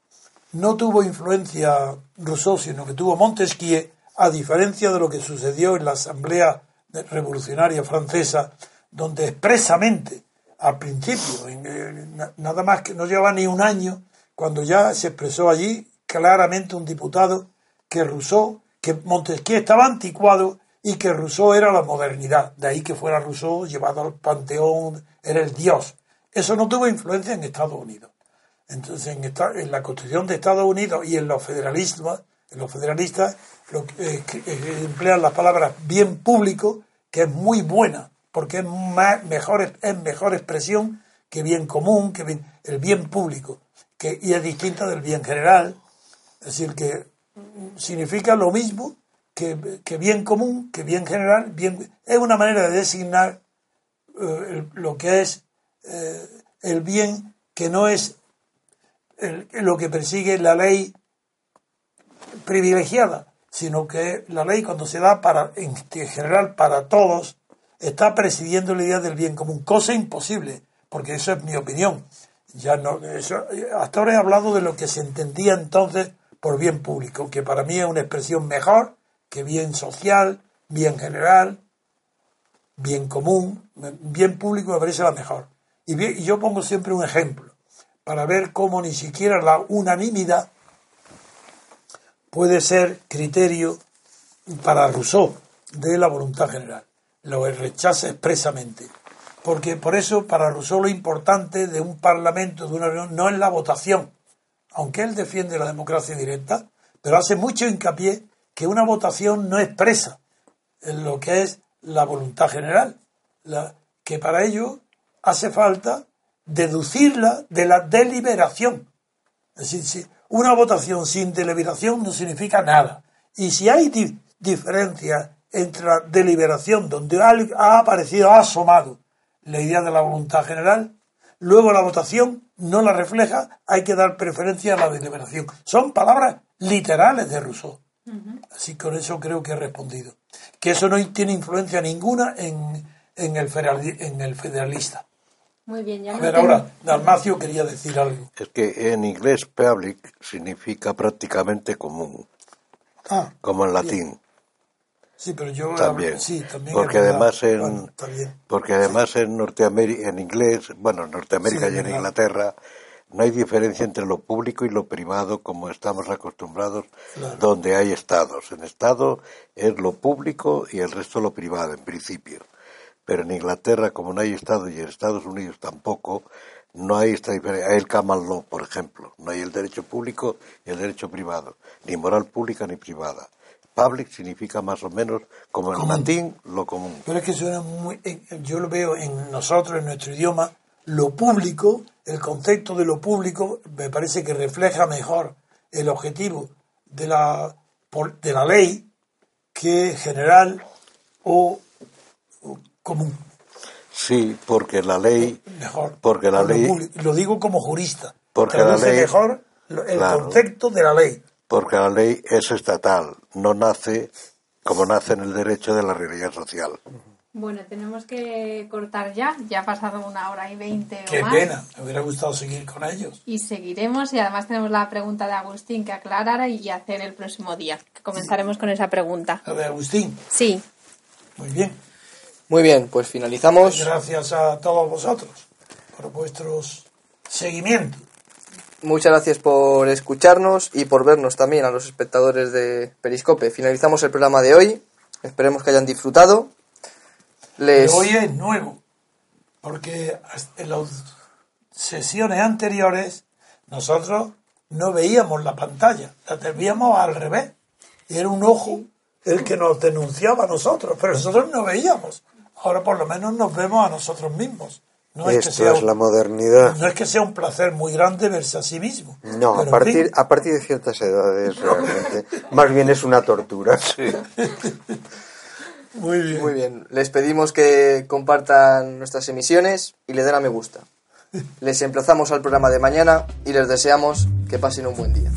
no tuvo influencia Rousseau, sino que tuvo Montesquieu, a diferencia de lo que sucedió en la Asamblea Revolucionaria Francesa, donde expresamente, al principio, en, eh, na- nada más que no llevaba ni un año, cuando ya se expresó allí claramente un diputado que Rousseau, que Montesquieu estaba anticuado y que Rousseau era la modernidad. De ahí que fuera Rousseau llevado al panteón, era el dios. Eso no tuvo influencia en Estados Unidos. Entonces, en, en la Constitución de Estados Unidos y en los federalistas, en los federalistas eh, eh, emplean las palabras bien público, que es muy buena, porque es mejor, es mejor expresión que bien común, que bien- el bien público, que, y es distinta del bien general. Es decir, que mm, significa lo mismo que, que bien común, que bien general, bien, es una manera de designar eh, lo que es el bien que no es lo que persigue la ley privilegiada, sino que la ley cuando se da para en general para todos está presidiendo la idea del bien común, cosa imposible, porque eso es mi opinión. Ya no, hasta ahora he hablado de lo que se entendía entonces por bien público, que para mí es una expresión mejor que bien social, bien general, bien común, bien público me parece la mejor. Y yo pongo siempre un ejemplo para ver cómo ni siquiera la unanimidad puede ser criterio para Rousseau de la voluntad general. Lo rechaza expresamente. Porque por eso para Rousseau lo importante de un parlamento, de una reunión, no es la votación, aunque él defiende la democracia directa, pero hace mucho hincapié que una votación no expresa en lo que es la voluntad general, que para ello hace falta deducirla de la deliberación. Es decir, si una votación sin deliberación no significa nada. Y si hay di- diferencia entre la deliberación, donde ha aparecido, ha asomado la idea de la voluntad general, luego la votación no la refleja, hay que dar preferencia a la deliberación. Son palabras literales de Rousseau. Así que con eso creo que he respondido. Que eso no tiene influencia ninguna en, en el federalista. Muy bien, ya A no ver, tengo- ahora, Dalmacio quería decir algo. Es que en inglés public significa prácticamente común, Ah, como en latín. sí, pero yo También. sí, también porque además en Bueno, porque además en Norteamérica en inglés, bueno, en Norteamérica Sí, y en verdad. Inglaterra no hay diferencia entre lo público y lo privado como estamos acostumbrados Claro. donde hay estados. En estado es lo público y el resto lo privado en principio. Pero en Inglaterra como no hay estado y en Estados Unidos tampoco no hay esta diferencia. Hay el common law, por ejemplo. No hay el derecho público y el derecho privado, ni moral pública ni privada. Public significa más o menos, como en Común. latín, lo común. Pero es que suena muy. Yo lo veo en nosotros, en nuestro idioma, lo público, el concepto de lo público, me parece que refleja mejor el objetivo de la, de la ley que general o común. Sí, porque la ley, Mejor. Porque la lo ley-. Lo digo como jurista. Porque la Traduce ley- mejor el Claro. concepto de la ley. porque la ley es estatal, no nace como nace en el derecho de la realidad social. Bueno, tenemos que cortar ya. Ya ha pasado una hora y veinte Qué o más. pena. Me hubiera gustado seguir con ellos. Y seguiremos y además tenemos la pregunta de Agustín que aclarar y hacer el próximo día. Que comenzaremos con esa pregunta. A ver, Agustín. Sí. Muy bien. Muy bien, pues finalizamos. Gracias a todos vosotros por vuestros seguimientos. Muchas gracias por escucharnos y por vernos también a los espectadores de Periscope. Finalizamos el programa de hoy. Esperemos que hayan disfrutado. Les... Hoy es nuevo, porque en las sesiones anteriores nosotros no veíamos la pantalla, la veíamos al revés. Y era un ojo el que nos denunciaba a nosotros, pero nosotros no veíamos. Ahora por lo menos nos vemos a nosotros mismos. No es, que Esto sea es la modernidad. no es que sea un placer muy grande verse a sí mismo. No, a en partir, fin, a partir de ciertas edades realmente. Más bien es una tortura. muy bien. Muy bien. Les pedimos que compartan nuestras emisiones y le den a me gusta. Les emplazamos al programa de mañana y les deseamos que pasen un buen día.